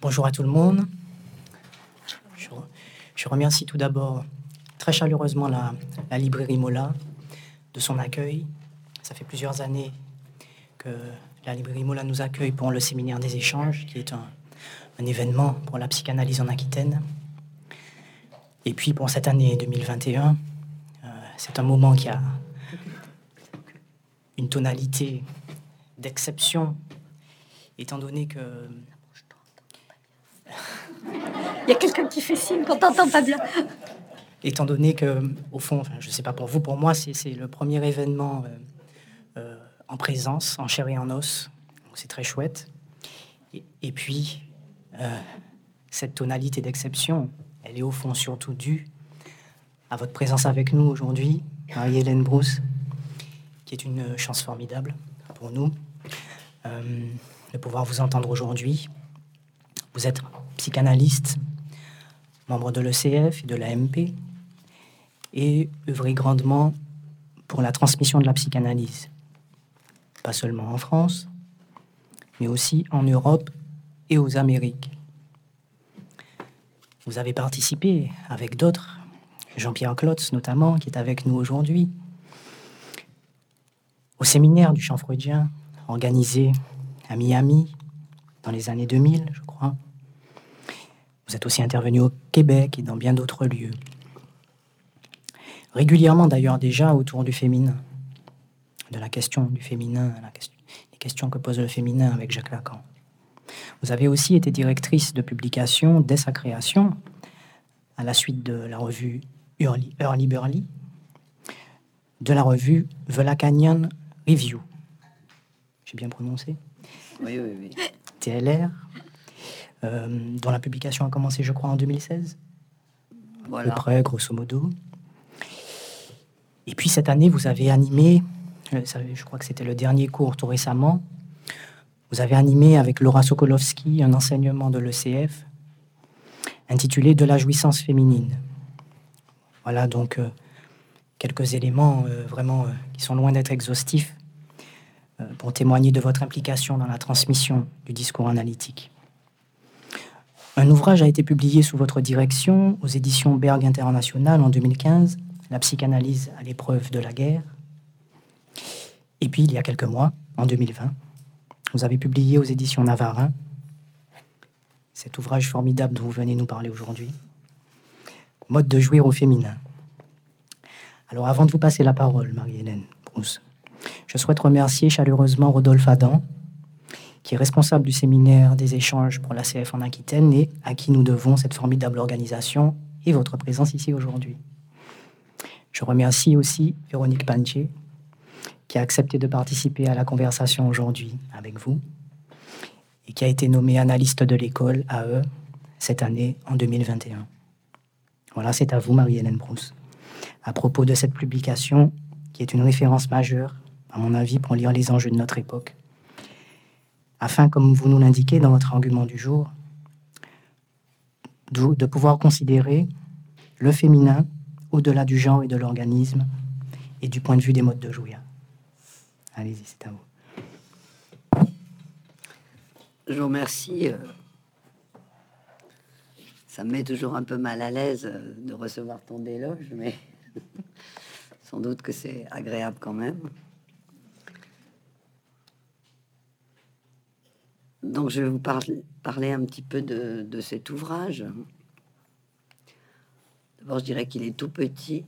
Bonjour à tout le monde. Je, remercie tout d'abord très chaleureusement la, librairie Mola de son accueil. Ça fait plusieurs années que la librairie Mola nous accueille pour le séminaire des échanges, qui est un, événement pour la psychanalyse en Aquitaine. Et puis pour cette année 2021, euh, c'est un moment qui a une tonalité d'exception, étant donné que il y a quelqu'un qui fait signe qu'on t'entend pas bien. Étant donné que, au fond, je ne sais pas pour vous, pour moi, c'est le premier événement euh, euh, en présence, en chair et en os. C'est très chouette. Et, puis, euh, cette tonalité d'exception, elle est au fond surtout due à votre présence avec nous aujourd'hui, Marie-Hélène Brousse, qui est une chance formidable pour nous de pouvoir vous entendre aujourd'hui. Vous êtes psychanalyste, membre de l'ECF et de l'AMP, et œuvré grandement pour la transmission de la psychanalyse, pas seulement en France, mais aussi en Europe et aux Amériques. Vous avez participé avec d'autres, Jean-Pierre Klotz notamment, qui est avec nous aujourd'hui, au séminaire du chant freudien organisé à Miami dans les années 2000, je. Vous êtes aussi intervenu au Québec et dans bien d'autres lieux. Régulièrement d'ailleurs déjà autour du féminin, de la question du féminin, la question, les questions que pose le féminin avec Jacques Lacan. Vous avez aussi été directrice de publication dès sa création, à la suite de la revue Early, Early Burly, de la revue The Lacanian Review. J'ai bien prononcé? Oui, oui, oui. TLR, dont la publication a commencé, je crois, en 2016. Voilà. À peu près, grosso modo. Et puis cette année, vous avez animé, euh, je crois que c'était le dernier cours tout récemment, vous avez animé avec Laura Sokolowski un enseignement de l'ECF intitulé De la jouissance féminine. Voilà donc euh, quelques éléments vraiment qui sont loin d'être exhaustifs pour témoigner de votre implication dans la transmission du discours analytique. Un ouvrage a été publié sous votre direction aux éditions Berg International en 2015, La psychanalyse à l'épreuve de la guerre. Et puis, il y a quelques mois, en 2020, vous avez publié aux éditions Navarin cet ouvrage formidable dont vous venez nous parler aujourd'hui, Mode de jouir au féminin. Alors, avant de vous passer la parole, Marie-Hélène Brousse, je souhaite remercier chaleureusement Rodolphe Adam, qui est responsable du séminaire des échanges pour la CF en Aquitaine et à qui nous devons cette formidable organisation et votre présence ici aujourd'hui. Je remercie aussi Véronique Panché, qui a accepté de participer à la conversation aujourd'hui avec vous et qui a été nommée analyste de l'école eux cette année en 2021. Voilà, c'est à vous, Marie-Hélène Brousse. À propos de cette publication, qui est une référence majeure, à mon avis, pour lire les enjeux de notre époque, afin, comme vous nous l'indiquez dans votre argument du jour, de pouvoir considérer le féminin au-delà du genre et de l'organisme et du point de vue des modes de jouir. Allez-y, c'est à vous. Je vous remercie. Euh, ça me met toujours un peu mal à l'aise euh, de recevoir ton déloge, mais sans doute que c'est agréable quand même. Donc je vais vous parler un petit peu de, cet ouvrage. D'abord, je dirais qu'il est tout petit.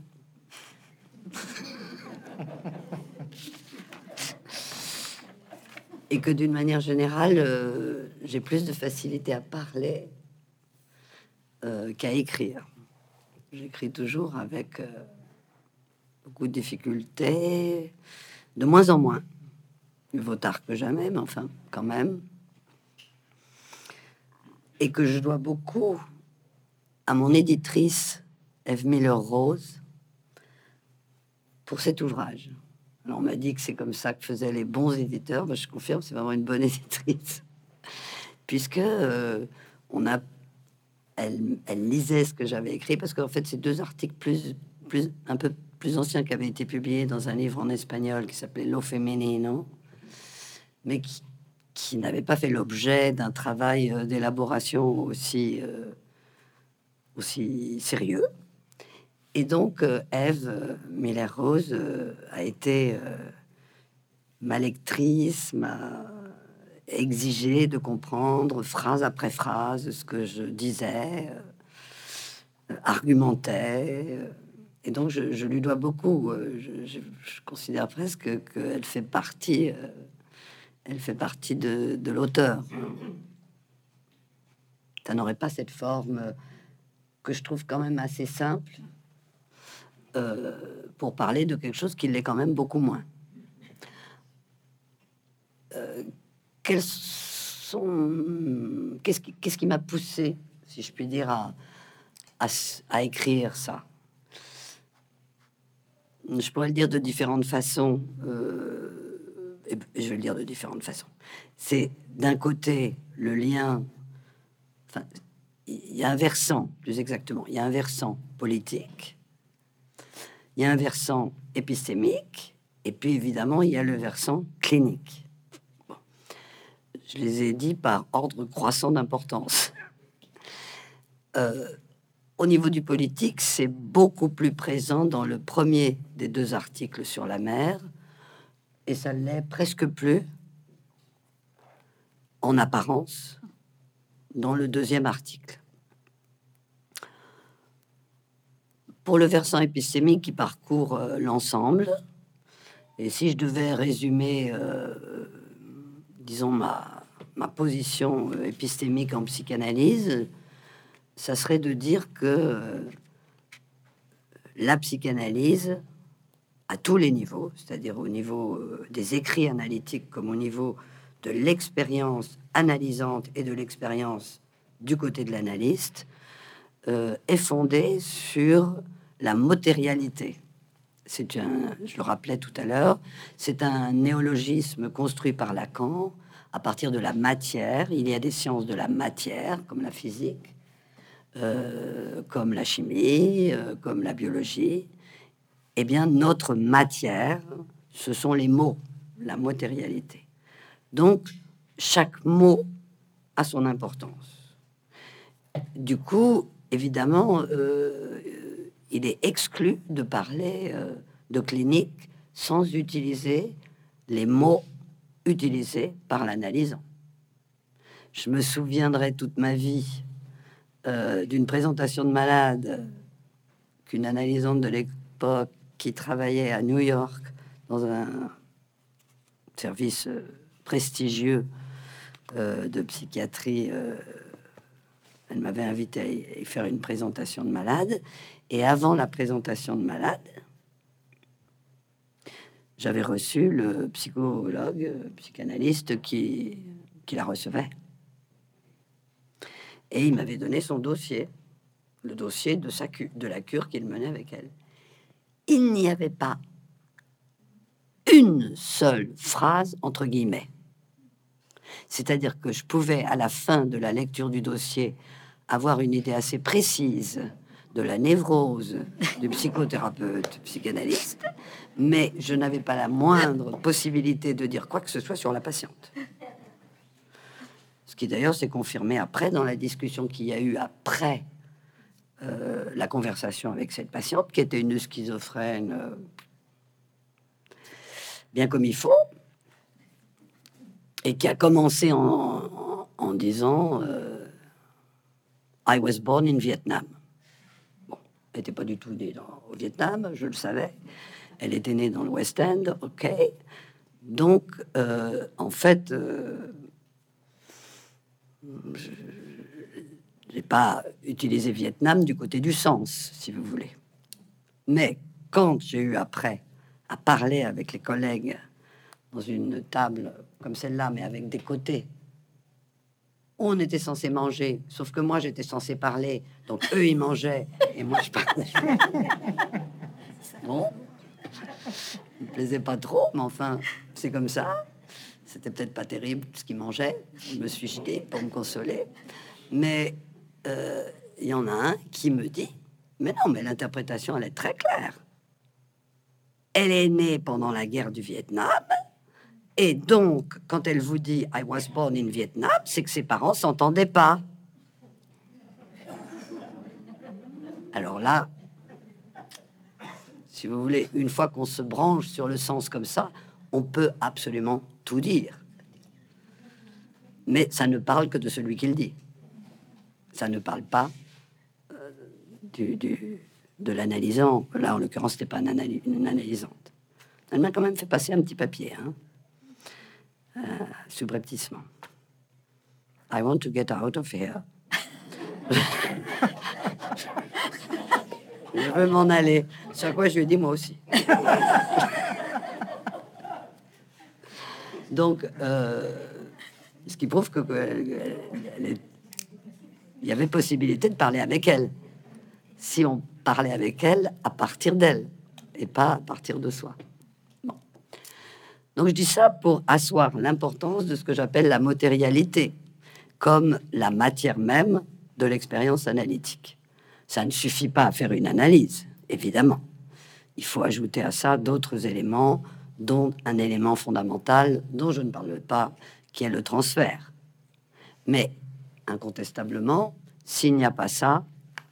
Et que d'une manière générale, euh, j'ai plus de facilité à parler euh, qu'à écrire. J'écris toujours avec euh, beaucoup de difficultés, de moins en moins. Vaut tard que jamais, mais enfin, quand même et que je dois beaucoup à mon éditrice Eve Miller-Rose pour cet ouvrage. Alors on m'a dit que c'est comme ça que faisaient les bons éditeurs. Ben, je confirme, c'est vraiment une bonne éditrice, puisque euh, on a, elle, lisait ce que j'avais écrit, parce qu'en fait, c'est deux articles plus, plus, un peu plus anciens qui avaient été publiés dans un livre en espagnol qui s'appelait Lo Femenino, mais qui, qui n'avait pas fait l'objet d'un travail euh, d'élaboration aussi, aussi sérieux. Et donc, Eve Miller-Rose a été ma lectrice, m'a exigé de comprendre phrase après phrase ce que je disais, argumentais. Et donc, je, lui dois beaucoup. Euh, je, considère presque qu'elle fait partie, euh, elle fait partie de, l'auteur. Ça n'aurait pas cette forme euh, que je trouve quand même assez simple pour parler de quelque chose qui l'est quand même beaucoup moins. sont, qu'est-ce qui, m'a poussé, si je puis dire, à, écrire ça? Je pourrais le dire de différentes façons. Euh, je vais le dire de différentes façons. C'est d'un côté le lien. Il y a un versant, plus exactement, il y a un versant politique, il y a un versant épistémique, et puis évidemment, il y a le versant clinique. Je les ai dit par ordre croissant d'importance. Euh, au niveau du politique, c'est beaucoup plus présent dans le premier des deux articles sur la mer, et ça l'est presque plus en apparence dans le deuxième article. Pour le versant épistémique qui parcourt euh, l'ensemble, et si je devais résumer, euh, disons, ma, ma position euh, épistémique en psychanalyse, ça serait de dire que la psychanalyse, à tous les niveaux, c'est-à-dire au niveau euh, des écrits analytiques comme au niveau de l'expérience analysante et de l'expérience du côté de l'analyste, euh, est fondée sur la matérialité. C'est un, je le rappelais tout à l'heure, c'est un néologisme construit par Lacan à partir de la matière. Il y a des sciences de la matière, comme la physique, euh, comme la chimie, comme la biologie, eh bien, notre matière, ce sont les mots, la matérialité. Donc, chaque mot a son importance. Du coup, évidemment, euh, il est exclu de parler de clinique sans utiliser les mots utilisés par l'analysant. Je me souviendrai toute ma vie euh, d'une présentation de malade qu'une analysante de l'époque qui travaillait à New York dans un service euh, prestigieux euh, de psychiatrie. elle m'avait invité à y faire une présentation de malade. Et avant la présentation de malade, j'avais reçu le psychologue, psychanalyste qui, qui la recevait. Et il m'avait donné son dossier, le dossier de, sa de la cure qu'il menait avec elle. Il n'y avait pas une seule phrase entre guillemets. C'est-à-dire que je pouvais, à la fin de la lecture du dossier, avoir une idée assez précise de la névrose du psychothérapeute psychanalyste, mais je n'avais pas la moindre possibilité de dire quoi que ce soit sur la patiente qui d'ailleurs s'est confirmé après dans la discussion qu'il y a eu après euh, la conversation avec cette patiente, qui était une schizophrène euh, bien comme il faut, et qui a commencé en, disant euh, I was born in Vietnam. Bon, elle n'était pas du tout née au Vietnam, je le savais. Elle était née dans le West End, ok. Donc, en fait, je n'ai pas utilisé Vietnam du côté du sens, si vous voulez. Mais quand j'ai eu après à parler avec les collègues dans une table comme celle-là, mais avec des côtés, on était censé manger, sauf que moi j'étais censé parler, donc eux ils mangeaient et moi je parlais. bon, me plaisait pas trop, mais enfin c'est comme ça. C'était peut-être pas terrible ce qu'il mangeait. Je me suis jeté pour me consoler. Mais euh, il y en a un qui me dit Mais non, mais l'interprétation, elle est très claire. Elle est née pendant la guerre du Vietnam Et donc, quand elle vous dit I was born in Vietnam, c'est que ses parents s'entendaient pas. Alors là, si vous voulez, une fois qu'on se branche sur le sens comme ça, on peut absolument tout dire. Mais ça ne parle que de celui qui le dit. Ça ne parle pas euh, du, de l'analysant. Là, en l'occurrence, c'était pas une, analysante. Elle m'a quand même fait passer un petit papier, hein, euh, subrepticement. I want to get out of here. je veux m'en aller. Sur quoi je lui ai dit moi aussi. Donc, euh, ce qui prouve que, il y avait possibilité de parler avec elle. Si on parlait avec elle à partir d'elle et pas à partir de soi. Donc je dis ça pour asseoir l'importance de ce que j'appelle la matérialité, comme la matière même de l'expérience analytique. Ça ne suffit pas à faire une analyse, évidemment. Il faut ajouter à ça d'autres éléments, dont un élément fondamental dont je ne parle pas, qui est le transfert. Mais incontestablement, s'il n'y a pas ça,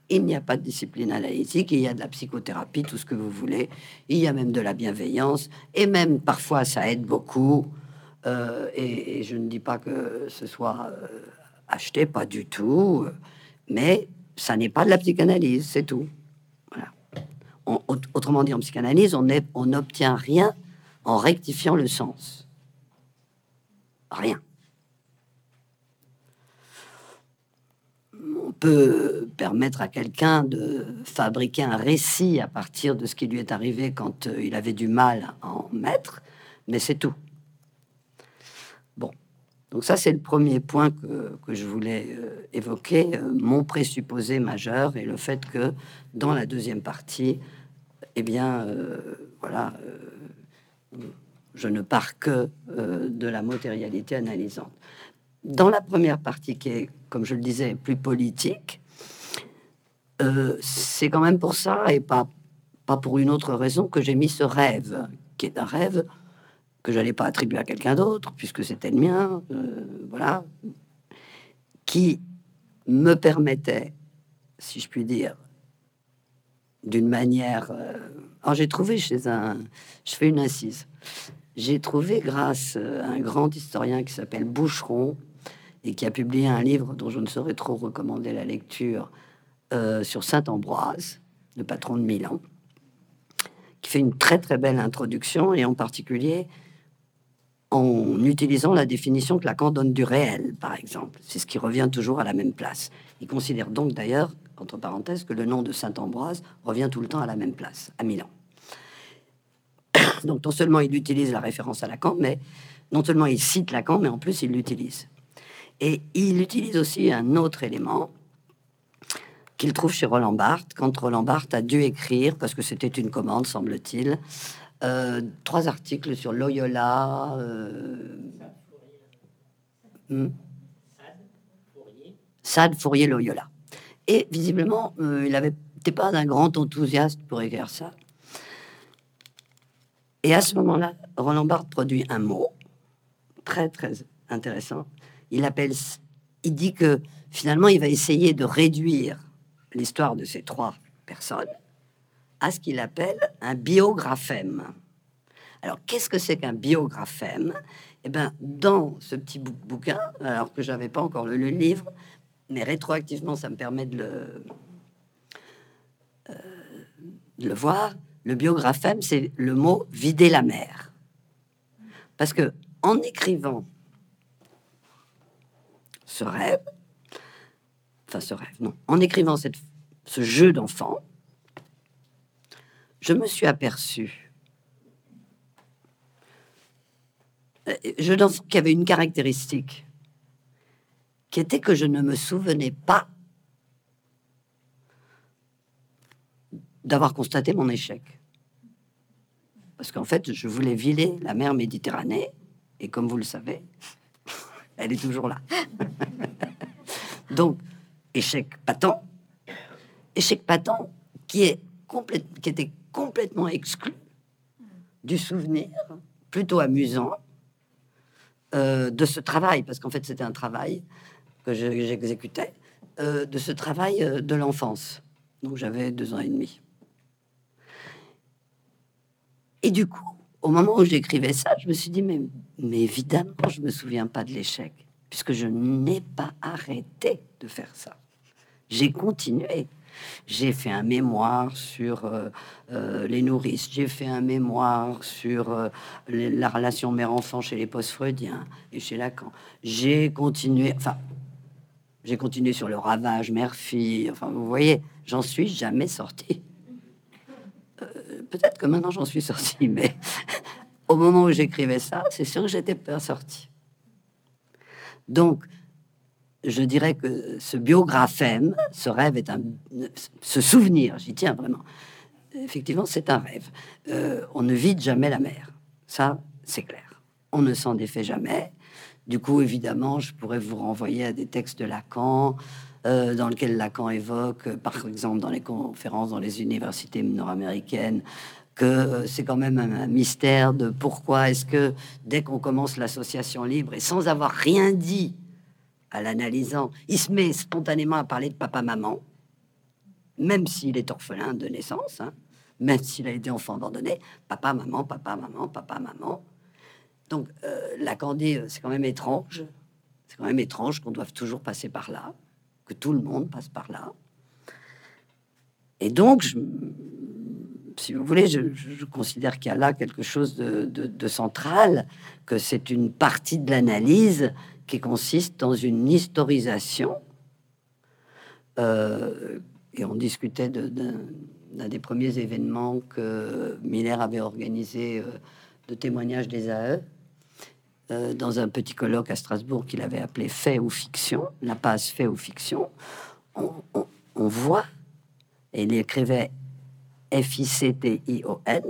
il n'y a pas de discipline analytique, il y a de la psychothérapie, tout ce que vous voulez, il y a même de la bienveillance, et même parfois ça aide beaucoup, euh, et, je ne dis pas que ce soit euh, acheté, pas du tout, mais ça n'est pas de la psychanalyse, c'est tout. autrement dit, en psychanalyse, on n'obtient rien en rectifiant le sens. Rien. On peut permettre à quelqu'un de fabriquer un récit à partir de ce qui lui est arrivé quand euh, il avait du mal à en mettre, mais c'est tout. Bon, donc ça c'est le premier point que, je voulais euh, évoquer, euh, mon présupposé majeur et le fait que dans la deuxième partie, eh bien, voilà, je ne pars que de la matérialité analysante. Dans la première partie, qui est, comme je le disais, plus politique, euh, c'est quand même pour ça et pas, pas pour une autre raison que j'ai mis ce rêve, qui est un rêve que je n'allais pas attribuer à quelqu'un d'autre, puisque c'était le mien, euh, voilà, qui me permettait, si je puis dire, d'une manière. Euh, alors j'ai trouvé chez un. Je fais une incise. J'ai trouvé grâce à un grand historien qui s'appelle Boucheron, et qui a publié un livre dont je ne saurais trop recommander la lecture euh, sur Saint Ambroise, le patron de Milan, qui fait une très très belle introduction et en particulier en utilisant la définition que Lacan donne du réel, par exemple. C'est ce qui revient toujours à la même place. Il considère donc d'ailleurs, entre parenthèses, que le nom de Saint Ambroise revient tout le temps à la même place, à Milan. Donc non seulement il utilise la référence à Lacan, mais non seulement il cite Lacan, mais en plus il l'utilise. Et il utilise aussi un autre élément qu'il trouve chez Roland Barthes, quand Roland Barthes a dû écrire, parce que c'était une commande, semble-t-il, euh, trois articles sur Loyola. Euh, hmm? Sade, Fourier, Loyola. Et visiblement, euh, il n'était pas d'un grand enthousiaste pour écrire ça. Et à ce moment-là, Roland Barthes produit un mot très, très intéressant il appelle, il dit que finalement, il va essayer de réduire l'histoire de ces trois personnes à ce qu'il appelle un biographème. Alors, qu'est-ce que c'est qu'un biographème Eh bien, dans ce petit bouquin, alors que j'avais pas encore lu le livre, mais rétroactivement, ça me permet de le, euh, de le voir. Le biographème, c'est le mot vider la mer. Parce que en écrivant ce rêve, enfin ce rêve, non, en écrivant ce jeu d'enfant, je me suis aperçu, euh, je d'enfant qui avait une caractéristique, qui était que je ne me souvenais pas d'avoir constaté mon échec. Parce qu'en fait, je voulais viler la mer Méditerranée, et comme vous le savez, elle est toujours là. Donc, échec patent. Échec patent qui, qui était complètement exclu du souvenir, plutôt amusant, euh, de ce travail, parce qu'en fait c'était un travail que j'exécutais, euh, de ce travail euh, de l'enfance. Donc j'avais deux ans et demi. Et du coup, au moment où j'écrivais ça, je me suis dit, mais, mais évidemment, je me souviens pas de l'échec, puisque je n'ai pas arrêté de faire ça. J'ai continué. J'ai fait un mémoire sur euh, euh, les nourrices, j'ai fait un mémoire sur euh, la relation mère-enfant chez les post-freudiens et chez Lacan. J'ai continué, enfin, j'ai continué sur le ravage mère-fille. Enfin, vous voyez, j'en suis jamais sorti. Peut-être que maintenant j'en suis sorti, mais au moment où j'écrivais ça, c'est sûr que j'étais pas sorti. Donc, je dirais que ce biographème, ce rêve est un, ce souvenir, j'y tiens vraiment. Effectivement, c'est un rêve. Euh, on ne vide jamais la mer, ça, c'est clair. On ne s'en défait jamais. Du coup, évidemment, je pourrais vous renvoyer à des textes de Lacan, euh, dans lesquels Lacan évoque, par exemple, dans les conférences dans les universités nord-américaines, que euh, c'est quand même un, mystère de pourquoi est-ce que dès qu'on commence l'association libre et sans avoir rien dit à l'analysant, il se met spontanément à parler de papa-maman, même s'il est orphelin de naissance, hein, même s'il a été enfant abandonné, papa, maman, papa, maman, papa, maman. Donc, euh, la Candide, c'est quand même étrange. C'est quand même étrange qu'on doive toujours passer par là, que tout le monde passe par là. Et donc, je, si vous voulez, je, considère qu'il y a là quelque chose de, central, que c'est une partie de l'analyse qui consiste dans une historisation. Euh, et on discutait d'un des premiers événements que Miller avait organisé euh, de témoignages des AE euh, dans un petit colloque à Strasbourg qu'il avait appelé Fait ou fiction, la passe fait ou fiction. On, voit, et il écrivait F-I-C-T-I-O-N,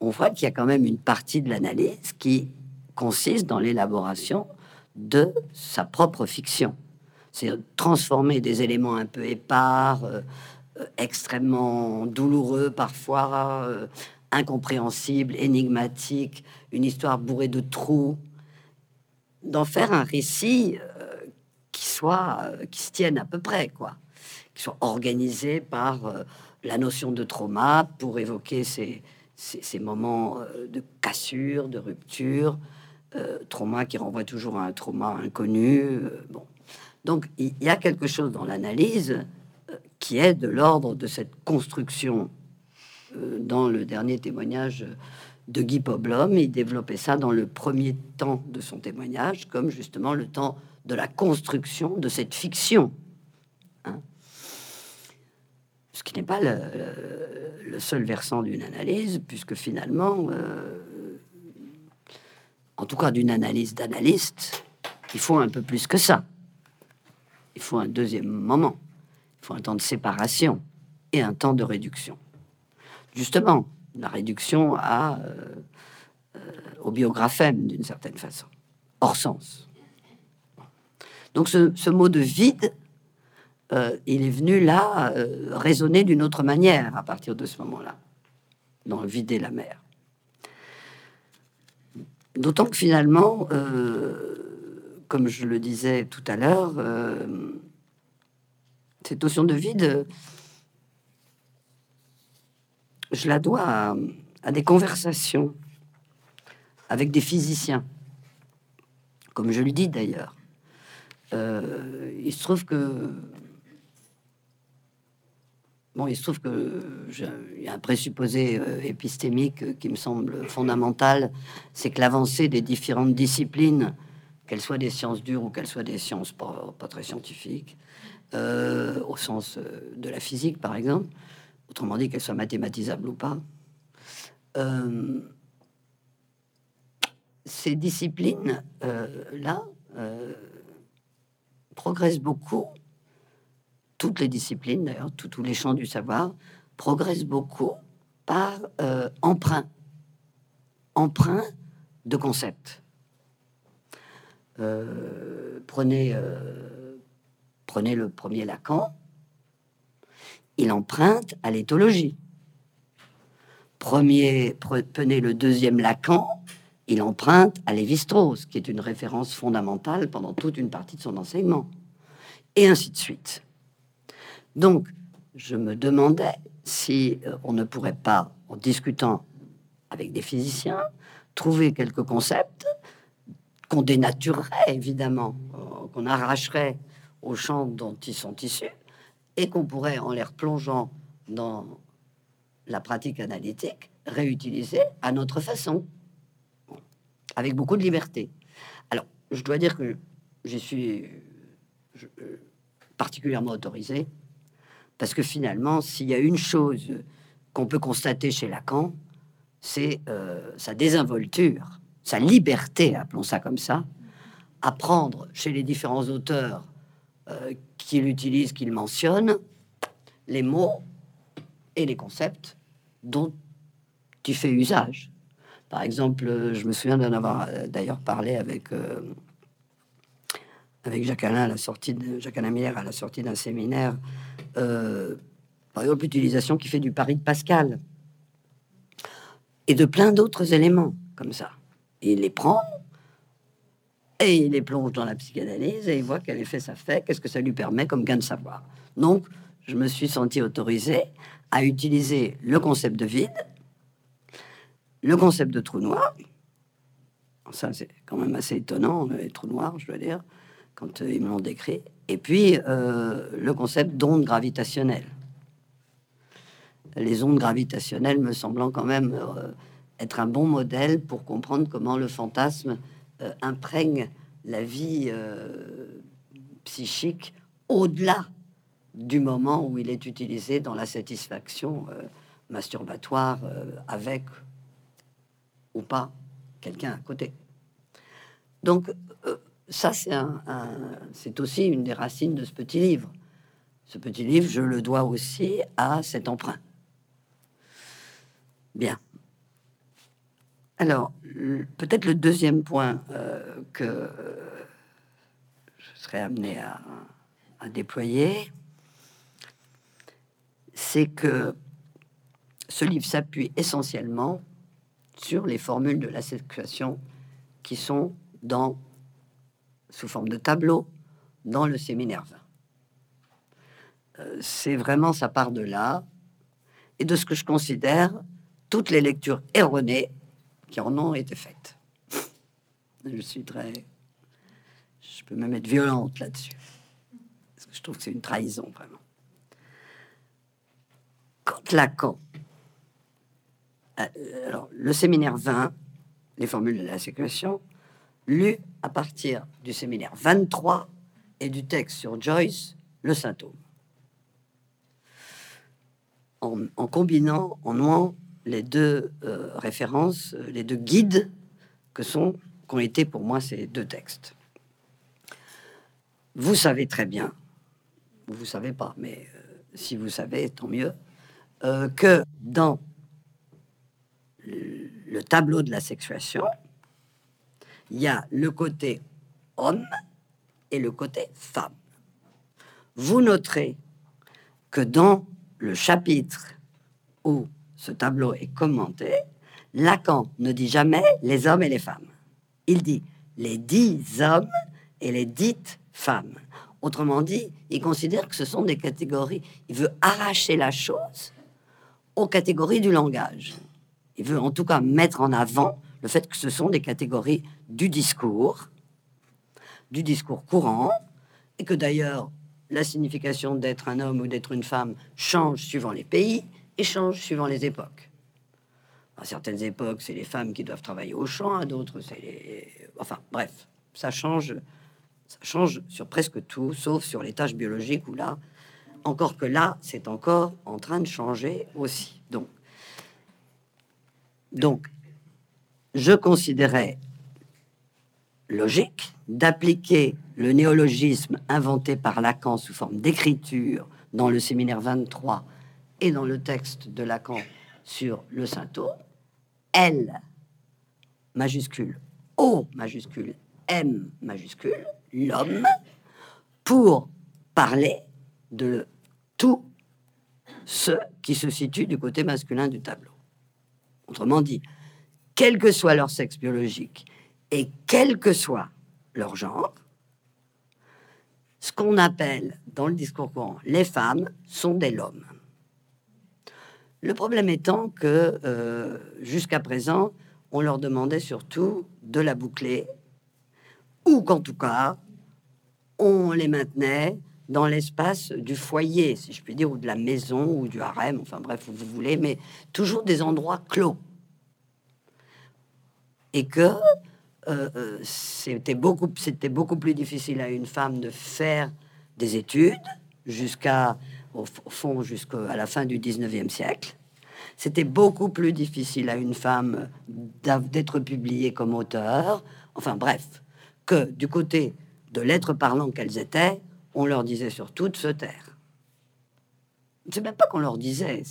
on voit qu'il y a quand même une partie de l'analyse qui consiste dans l'élaboration de sa propre fiction. C'est transformer des éléments un peu épars, euh, euh, extrêmement douloureux parfois, incompréhensibles, énigmatiques, une histoire bourrée de trous, d'en faire un récit qui soit, qui se tienne à peu près, quoi, qui soit organisé par la notion de trauma pour évoquer ces, ces, moments euh, de cassure, de rupture, euh, trauma qui renvoie toujours à un trauma inconnu. Euh, bon. Donc il y a quelque chose dans l'analyse qui est de l'ordre de cette construction. dans le dernier témoignage de Guy Poblom, il développait ça dans le premier temps de son témoignage, comme justement le temps de la construction de cette fiction ce qui n'est pas le, seul versant d'une analyse, puisque finalement, euh, en tout cas d'une analyse d'analyste, il faut un peu plus que ça. Il faut un deuxième moment, il faut un temps de séparation et un temps de réduction. Justement, la réduction euh, euh, au biographème d'une certaine façon, hors sens. Donc ce mot de vide, euh, il est venu là euh, raisonner d'une autre manière à partir de ce moment-là, dans vider la mer. D'autant que finalement, comme je le disais tout à l'heure, cette notion de vide, je la dois à, des conversations avec des physiciens, comme je le dis d'ailleurs. il se trouve que Bon, il se trouve que il y a un présupposé euh, épistémique euh, qui me semble fondamental, c'est que l'avancée des différentes disciplines, qu'elles soient des sciences dures ou qu'elles soient des sciences pas, très scientifiques, euh, au sens de la physique par exemple, autrement dit qu'elles soient mathématisables ou pas, ces disciplines là progressent beaucoup. Toutes les disciplines, d'ailleurs, tous les champs du savoir, progressent beaucoup par euh, emprunt, emprunt de concepts. Euh, euh, prenez le premier Lacan, il emprunte à l'éthologie. Premier, prenez le deuxième Lacan, il emprunte à Lévi-Strauss, qui est une référence fondamentale pendant toute une partie de son enseignement, et ainsi de suite. Donc, je me demandais si euh, on ne pourrait pas, en discutant avec des physiciens, trouver quelques concepts qu'on dénaturerait évidemment, euh, qu'on arracherait au champ dont ils sont issus, et qu'on pourrait, en les replongeant dans la pratique analytique, réutiliser à notre façon, avec beaucoup de liberté. Alors, je dois dire que je suis euh, particulièrement autorisé, parce que finalement, s'il y a une chose qu'on peut constater chez Lacan, c'est euh, sa désinvolture, sa liberté, appelons ça comme ça, à prendre chez les différents auteurs euh, qu'il utilise, qu'il mentionne, les mots et les concepts dont tu fais usage. Par exemple, je me souviens d'en avoir euh, d'ailleurs parlé avec, euh, avec Jacques Alain à la sortie de Jacques Alain Miller à la sortie d'un séminaire. par exemple, l'utilisation qui fait du pari de Pascal et de plein d'autres éléments comme ça. il les prend et il les plonge dans la psychanalyse et il voit quel effet ça fait, qu'est-ce que ça lui permet comme gain de savoir. Donc, je me suis senti autorisé à utiliser le concept de vide, le concept de trou noir. Ça, c'est quand même assez étonnant, les trous noirs, je dois dire, quand euh, ils me l'ont décrit. Et puis, euh, le concept d'onde gravitationnelle les ondes gravitationnelles me semblant quand même euh, être un bon modèle pour comprendre comment le fantasme euh, imprègne la vie euh, psychique au-delà du moment où il est utilisé dans la satisfaction masturbatoire avec ou pas quelqu'un à côté. Donc ça, c'est aussi une des racines de ce petit livre. Ce petit livre, je le dois aussi à cet emprunt. Bien. Alors, peut-être le deuxième point euh, que je serais amené à, déployer, c'est que ce livre s'appuie essentiellement sur les formules de la situation qui sont dans, sous forme de tableau, dans le séminaire 20. Euh, c'est vraiment, ça part de là, et de ce que je considère toutes les lectures erronées qui en ont été faites. Je suis très... Je peux même être violente là-dessus. Parce que je trouve que c'est une trahison, vraiment. Quand Lacan... Euh, alors, le séminaire 20, les formules de la séquestration, lu à partir du séminaire 23 et du texte sur Joyce, le symptôme. En, en combinant, en nouant les deux euh, références, euh, les deux guides que sont qu'ont été pour moi ces deux textes. Vous savez très bien, vous savez pas, mais euh, si vous savez, tant mieux, que dans le tableau de la sexuation, il y a le côté homme et le côté femme. Vous noterez que dans le chapitre où ce tableau est commenté, Lacan ne dit jamais les hommes et les femmes. Il dit les dix hommes et les dites femmes. Autrement dit, il considère que ce sont des catégories. Il veut arracher la chose aux catégories du langage. Il veut en tout cas mettre en avant le fait que ce sont des catégories du discours, du discours courant, et que d'ailleurs la signification d'être un homme ou d'être une femme change suivant les pays, échange suivant les époques. À certaines époques, c'est les femmes qui doivent travailler au champ, à d'autres, c'est les... Enfin, bref, ça change, ça change sur presque tout, sauf sur les tâches biologiques, où là, encore que là, c'est encore en train de changer aussi. Donc, donc je considérais logique d'appliquer le néologisme inventé par Lacan sous forme d'écriture dans le séminaire 23 et dans le texte de Lacan sur le symptôme, L majuscule, O majuscule, M majuscule, l'homme, pour parler de tout ce qui se situe du côté masculin du tableau. Autrement dit, quel que soit leur sexe biologique et quel que soit leur genre, ce qu'on appelle dans le discours courant les femmes sont des l'homme. Le problème étant que euh, jusqu'à présent, on leur demandait surtout de la boucler, ou qu'en tout cas, on les maintenait dans l'espace du foyer, si je puis dire, ou de la maison, ou du harem, enfin bref, où vous voulez, mais toujours des endroits clos. Et que euh, euh, c'était beaucoup, c'était beaucoup plus difficile à une femme de faire des études jusqu'à, au, fond, jusqu'à la fin du 19e siècle. C'était beaucoup plus difficile à une femme d'être publiée comme auteur. Enfin bref, que du côté de l'être parlant qu'elles étaient, on leur disait surtout de se taire. C'est même pas qu'on leur disait,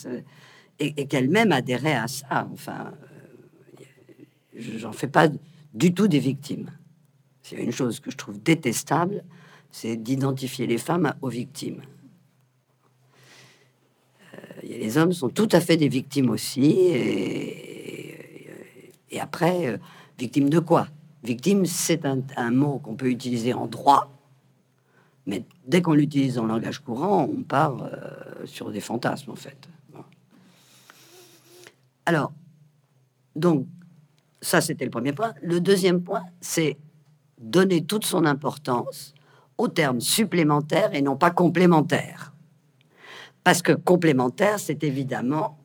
et, qu'elles-mêmes adhéraient à ça. Enfin, euh, j'en fais pas du tout des victimes. C'est une chose que je trouve détestable, c'est d'identifier les femmes aux victimes. Les hommes sont tout à fait des victimes aussi, et, après, euh, victimes de quoi? Victime, c'est un mot qu'on peut utiliser en droit, mais dès qu'on l'utilise en langage courant, on part euh, sur des fantasmes, en fait. Alors, donc, ça, c'était le premier point. Le deuxième point, c'est donner toute son importance au terme supplémentaire et non pas complémentaire. Parce que complémentaire, c'est évidemment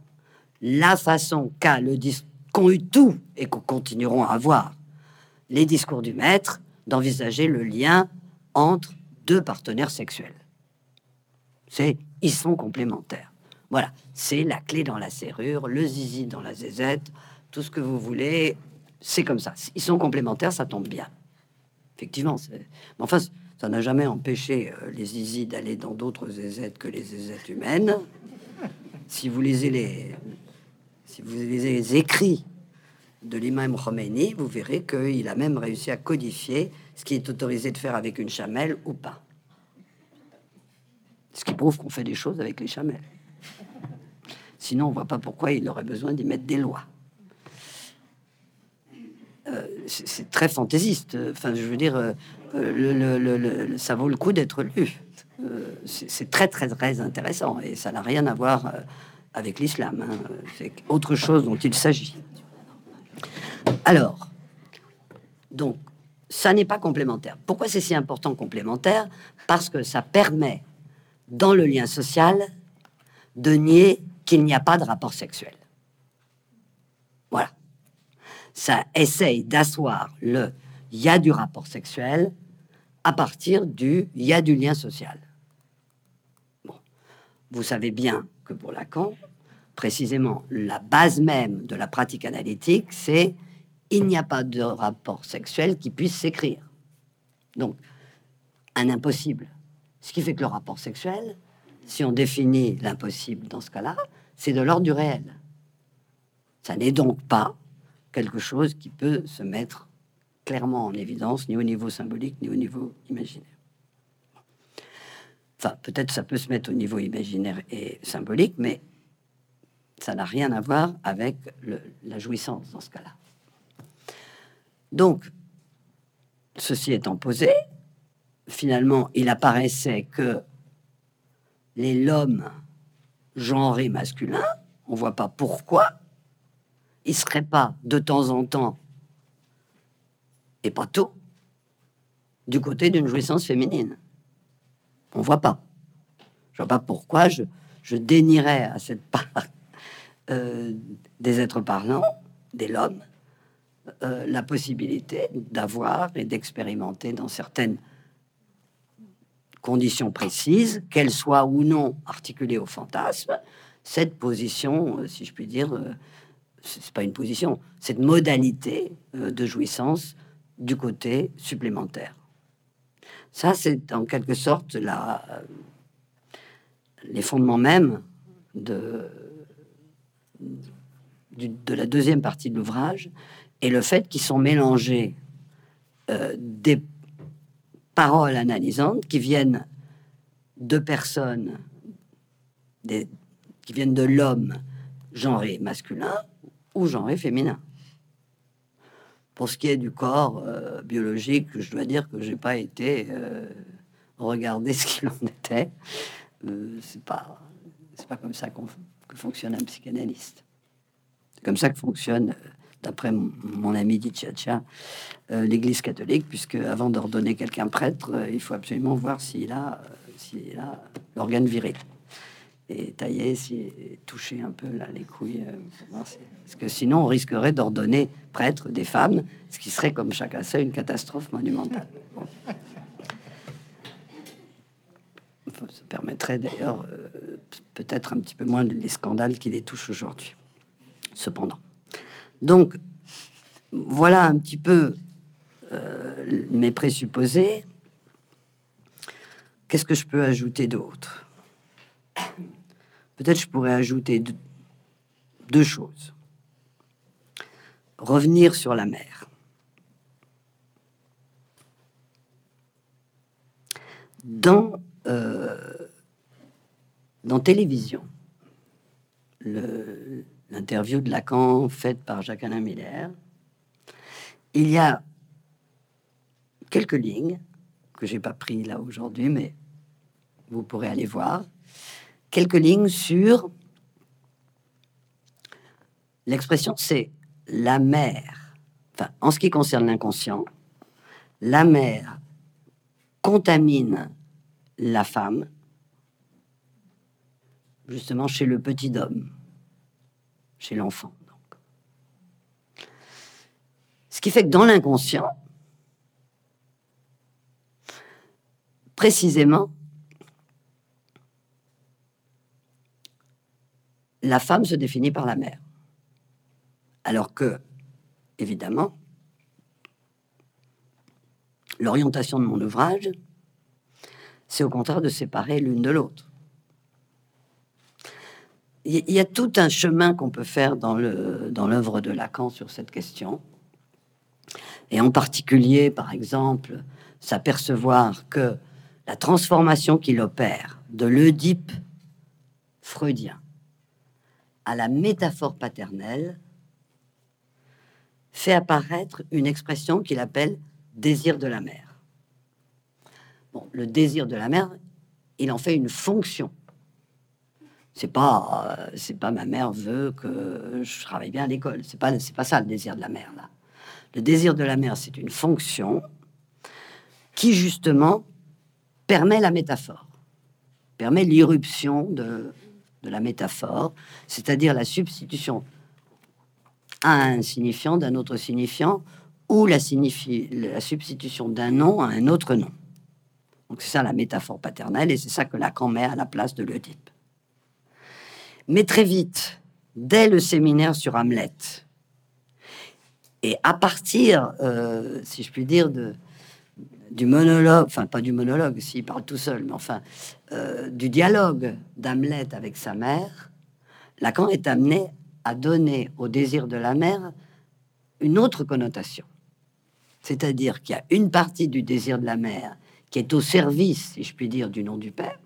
la façon qu'a le qu'ont eu tout et qu'on continueront à avoir les discours du maître d'envisager le lien entre deux partenaires sexuels. C'est ils sont complémentaires. Voilà, c'est la clé dans la serrure, le zizi dans la zézette, tout ce que vous voulez, c'est comme ça. Ils sont complémentaires, ça tombe bien. Effectivement, enfin, ça n'a jamais empêché euh, les zizi d'aller dans d'autres zézettes que les zézettes humaines. Si vous lisez les, si vous lisez les écrits de l'imam Khomeini, vous verrez qu'il a même réussi à codifier ce qui est autorisé de faire avec une chamelle ou pas. Ce qui prouve qu'on fait des choses avec les chamelles. Sinon, on voit pas pourquoi il aurait besoin d'y mettre des lois. Euh, c'est très fantaisiste. Enfin, je veux dire, euh, le, ça vaut le coup d'être lu. Euh, c'est très, très, très intéressant et ça n'a rien à voir avec l'islam. Hein. C'est autre chose dont il s'agit. Alors, donc, ça n'est pas complémentaire. Pourquoi c'est si important complémentaire? Parce que ça permet, dans le lien social, de nier qu'il n'y a pas de rapport sexuel. Voilà. Ça essaye d'asseoir le il y a du rapport sexuel à partir du il y a du lien social. Bon. Vous savez bien que pour Lacan, précisément, la base même de la pratique analytique, c'est il n'y a pas de rapport sexuel qui puisse s'écrire. Donc, un impossible. Ce qui fait que le rapport sexuel, si on définit l'impossible dans ce cas-là, c'est de l'ordre du réel. Ça n'est donc pas quelque chose qui peut se mettre clairement en évidence, ni au niveau symbolique, ni au niveau imaginaire. Enfin, peut-être ça peut se mettre au niveau imaginaire et symbolique, mais ça n'a rien à voir avec la jouissance dans ce cas-là. Donc, ceci étant posé, finalement, il apparaissait que les l'homme genré masculin, on voit pas pourquoi il serait pas de temps en temps et pas tôt du côté d'une jouissance féminine. On voit pas. Je vois pas pourquoi je, je dénierais à cette part euh, des êtres parlants, des l'homme, euh, la possibilité d'avoir et d'expérimenter dans certaines conditions précises, qu'elles soient ou non articulées au fantasme, cette position, euh, si je puis dire, c'est pas une position, cette modalité de jouissance du côté supplémentaire. Ça, c'est en quelque sorte la, les fondements mêmes de, de la deuxième partie de l'ouvrage et le fait qu'ils sont mélangés euh, des paroles analysantes qui viennent de personnes, qui viennent de l'homme genré masculin ou genré féminin. Pour ce qui est du corps biologique, je dois dire que j'ai pas été regarder ce qu'il en était. c'est pas, c'est pas comme ça que fonctionne un psychanalyste. C'est comme ça que fonctionne d'après mon ami dit euh, l'Église catholique, puisque avant d'ordonner quelqu'un prêtre, euh, il faut absolument voir s'il a, euh, s'il a l'organe viril et tailler, si toucher un peu là les couilles, parce que sinon on risquerait d'ordonner prêtre des femmes, ce qui serait comme chacun sait une catastrophe monumentale. Ça permettrait d'ailleurs peut-être un petit peu moins les scandales qui les touchent aujourd'hui. Cependant. Donc, voilà un petit peu euh, mes présupposés. Qu'est-ce que je peux ajouter d'autre? Peut-être je pourrais ajouter deux, choses. Revenir sur la mer. Dans, euh, télévision, l'interview de Lacan faite par Jacques-Alain Miller, il y a quelques lignes que j'ai pas pris là aujourd'hui, mais vous pourrez aller voir, quelques lignes sur l'expression c'est la mère. Enfin, en ce qui concerne l'inconscient, la mère contamine la femme, justement chez le petit homme chez l'enfant. Ce qui fait que dans l'inconscient, précisément, la femme se définit par la mère. Alors que, évidemment, l'orientation de mon ouvrage, c'est au contraire de séparer l'une de l'autre il y a tout un chemin qu'on peut faire dans l'œuvre de Lacan sur cette question. Et en particulier, par exemple, s'apercevoir que la transformation qu'il opère de l'Oedipe freudien à la métaphore paternelle fait apparaître une expression qu'il appelle désir de la mère. Bon, le désir de la mère, il en fait une fonction c'est pas, euh, c'est pas ma mère veut que je travaille bien à l'école. C'est pas, c'est pas ça le désir de la mère là. Le désir de la mère, c'est une fonction qui justement permet la métaphore, permet l'irruption de, de la métaphore, c'est-à-dire la substitution à un signifiant d'un autre signifiant ou la, signifie, la substitution d'un nom à un autre nom. Donc c'est ça la métaphore paternelle et c'est ça que Lacan met à la place de l'Oedipe. Mais très vite, dès le séminaire sur Hamlet, et à partir, euh, si je puis dire, de, du monologue, enfin pas du monologue, s'il parle tout seul, mais enfin euh, du dialogue d'Hamlet avec sa mère, Lacan est amené à donner au désir de la mère une autre connotation. C'est-à-dire qu'il y a une partie du désir de la mère qui est au service, si je puis dire, du nom du père,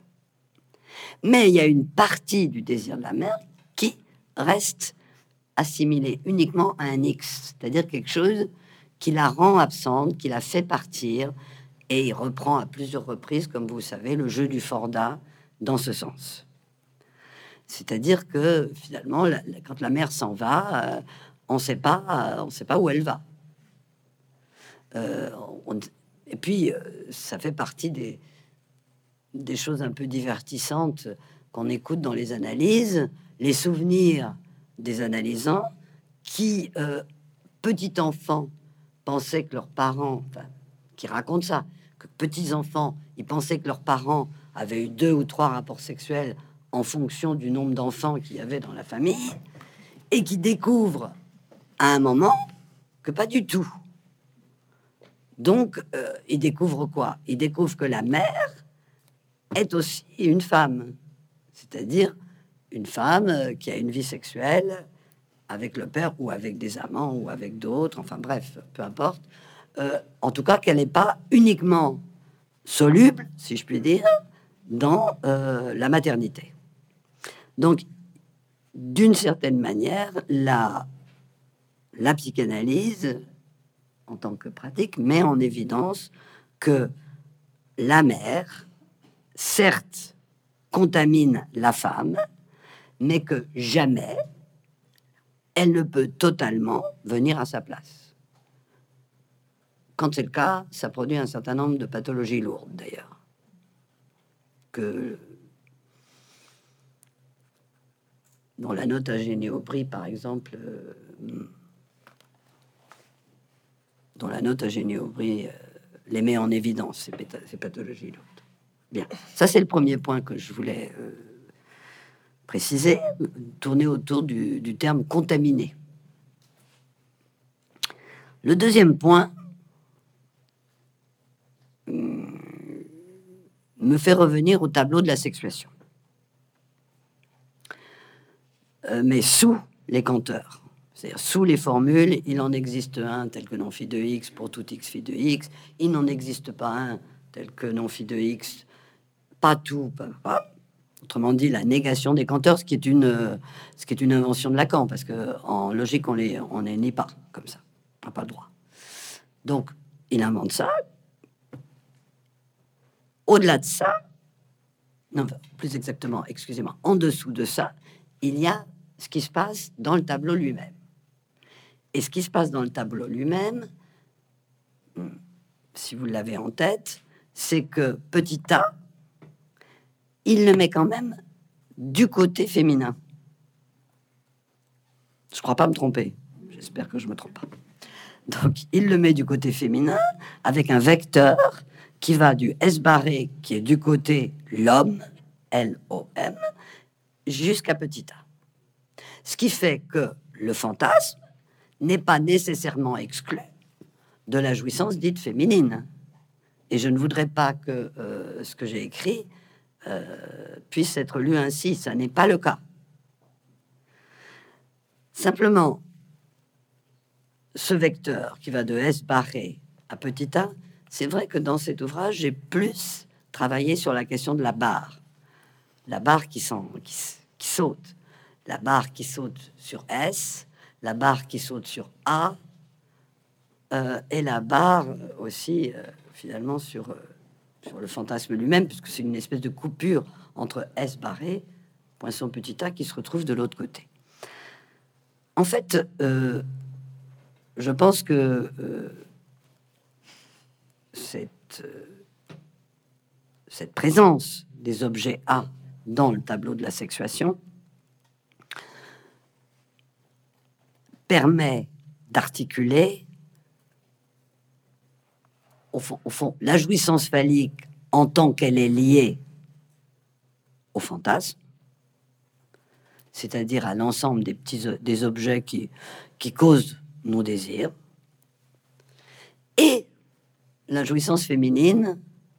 mais il y a une partie du désir de la mère qui reste assimilée uniquement à un X, c'est-à-dire quelque chose qui la rend absente, qui la fait partir, et il reprend à plusieurs reprises, comme vous savez, le jeu du Forda dans ce sens. C'est-à-dire que finalement, quand la mère s'en va, euh, on ne sait pas, on sait pas où elle va. Euh, et puis, euh, ça fait partie des, des choses un peu divertissantes qu'on écoute dans les analyses, les souvenirs des analysants qui, euh, petits enfants, pensaient que leurs parents, qui racontent ça, que petits enfants, ils pensaient que leurs parents avaient eu deux ou trois rapports sexuels en fonction du nombre d'enfants qu'il y avait dans la famille, et qui découvrent à un moment que pas du tout. Donc, euh, ils découvrent quoi? Ils découvrent que la mère est aussi une femme, c'est-à-dire une femme euh, qui a une vie sexuelle avec le père ou avec des amants ou avec d'autres, enfin bref, peu importe. Euh, en tout cas, qu'elle n'est pas uniquement soluble, si je puis dire, dans euh, la maternité. Donc, d'une certaine manière, la, la psychanalyse en tant que pratique, met en évidence que la mère, certes, contamine la femme, mais que jamais elle ne peut totalement venir à sa place. Quand c'est le cas, ça produit un certain nombre de pathologies lourdes, d'ailleurs. Que dans la note à Généoprie, par exemple, euh, dont la note à Généoprie euh, les met en évidence, ces, pathologies lourdes. Bien, ça c'est le premier point que je voulais euh, préciser, tourner autour du terme contaminé. Le deuxième point me fait revenir au tableau de la sexuation. Euh, mais sous les compteurs. C'est-à-dire sous les formules, il en existe un tel que non phi de x pour tout x phi de x. Il n'en existe pas un tel que non phi de x, pas tout, pas, Autrement dit, la négation des compteurs, ce qui est une, ce qui est une invention de Lacan, parce que en logique, on les, on pas comme ça, on n'a pas le droit. Donc, il invente ça. Au-delà de ça, non, plus exactement, excusez-moi, en dessous de ça, il y a ce qui se passe dans le tableau lui-même. Et ce qui se passe dans le tableau lui-même, hmm, si vous l'avez en tête, c'est que petit a, il le met quand même du côté féminin. Je crois pas me tromper. J'espère que je me trompe pas. Donc, il le met du côté féminin avec un vecteur qui va du S barré, qui est du côté l'homme, L-O-M, jusqu'à petit a. Ce qui fait que le fantasme n'est pas nécessairement exclu de la jouissance dite féminine. Et je ne voudrais pas que euh, ce que j'ai écrit euh, puisse être lu ainsi. Ça n'est pas le cas. Simplement, ce vecteur qui va de S barré à petit a, c'est vrai que dans cet ouvrage, j'ai plus travaillé sur la question de la barre. La barre qui, qui saute la barre qui saute sur S, la barre qui saute sur A, euh, et la barre aussi, euh, finalement, sur, euh, sur le fantasme lui-même, puisque c'est une espèce de coupure entre S barré, poinçon petit a, qui se retrouve de l'autre côté. En fait, je pense que cette, cette présence des objets A dans le tableau de la sexuation permet d'articuler, au fond, la jouissance phallique en tant qu'elle est liée au fantasme, c'est-à-dire à, l'ensemble des petits objets qui, qui causent nos désirs, et la jouissance féminine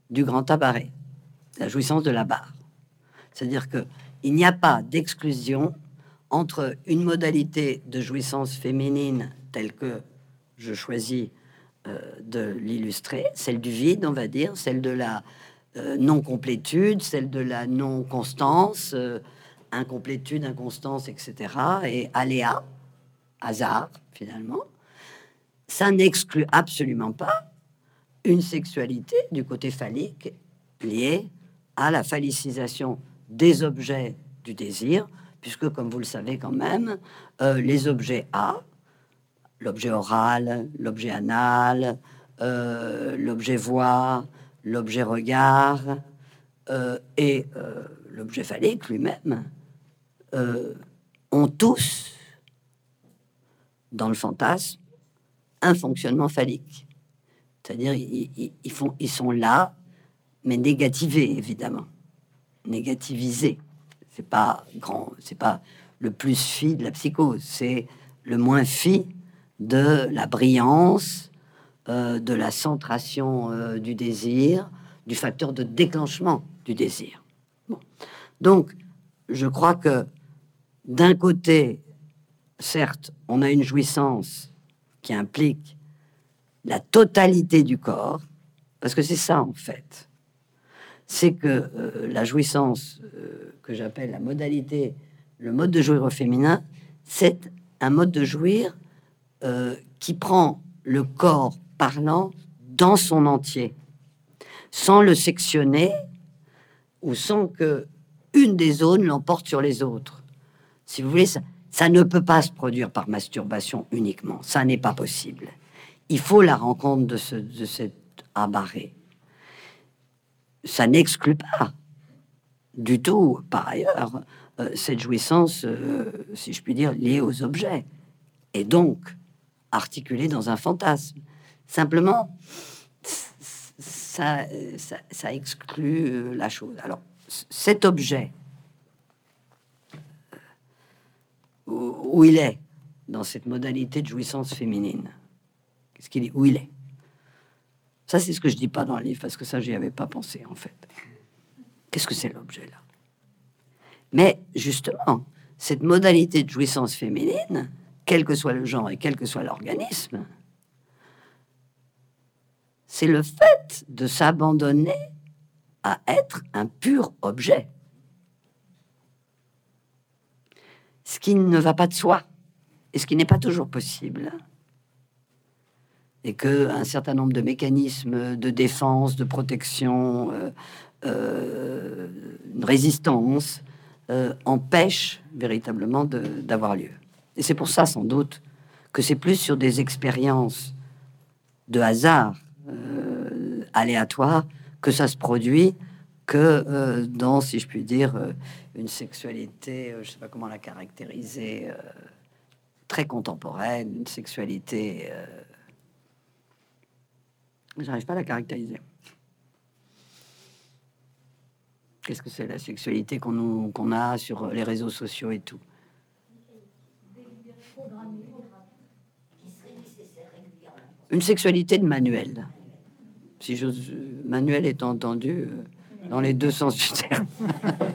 du grand tabaret, la jouissance de la barre. C'est-à-dire que il n'y a pas d'exclusion entre une modalité de jouissance féminine telle que je choisis euh, de l'illustrer, celle du vide, on va dire, celle de la euh, non-complétude, celle de la non-constance, euh, incomplétude, inconstance, etc., et aléa, hasard, finalement, ça n'exclut absolument pas une sexualité du côté phallique liée à la phallicisation des objets du désir, puisque, comme vous le savez quand même, euh, les objets A, l'objet oral, l'objet anal, euh, l'objet voix, l'objet regard euh, et l'objet phallique lui-même ont tous, dans le fantasme, un fonctionnement phallique. C'est-à-dire, ils, font, ils sont là, mais négativés, évidemment, négativisés. C'est pas grand, c'est pas le plus fi de la psychose, c'est le moins fi de la brillance, euh, de la centration euh, du désir, du facteur de déclenchement du désir. Donc, je crois que d'un côté, certes, on a une jouissance qui implique la totalité du corps, parce que c'est ça en fait c'est que euh, la jouissance euh, que j'appelle la modalité, le mode de jouir au féminin, c'est un mode de jouir euh, qui prend le corps parlant dans son entier, sans le sectionner ou sans que une des zones l'emporte sur les autres. Si vous voulez, ça, ça ne peut pas se produire par masturbation uniquement. Ça n'est pas possible. Il faut la rencontre de, ce, de cet abarré. Ça n'exclut pas du tout, par ailleurs, euh, cette jouissance, euh, si je puis dire, liée aux objets. Et donc, articulée dans un fantasme. Simplement, ça, ça, exclut euh, la chose. Alors, cet objet, où, il est dans cette modalité de jouissance féminine, qu'est-ce qu'il est, où il est. Ça, c'est ce que je dis pas dans le livre parce que ça, j'y avais pas pensé en fait. Qu'est-ce que c'est l'objet là? Mais justement, cette modalité de jouissance féminine, quel que soit le genre et quel que soit l'organisme, c'est le fait de s'abandonner à être un pur objet. Ce qui ne va pas de soi et ce qui n'est pas toujours possible. Et que un certain nombre de mécanismes de défense, de protection, euh, euh, une résistance euh, empêchent véritablement d'avoir lieu. Et c'est pour ça, sans doute, que c'est plus sur des expériences de hasard euh, aléatoire que ça se produit que dans, si je puis dire, une sexualité, je sais pas comment la caractériser, très contemporaine, une sexualité. J'arrive pas à la caractériser. Qu'est-ce que c'est la sexualité qu'on a sur les réseaux sociaux et tout? Une sexualité de manuel. Si j'ose, manuel est entendu euh, dans les deux sens du terme.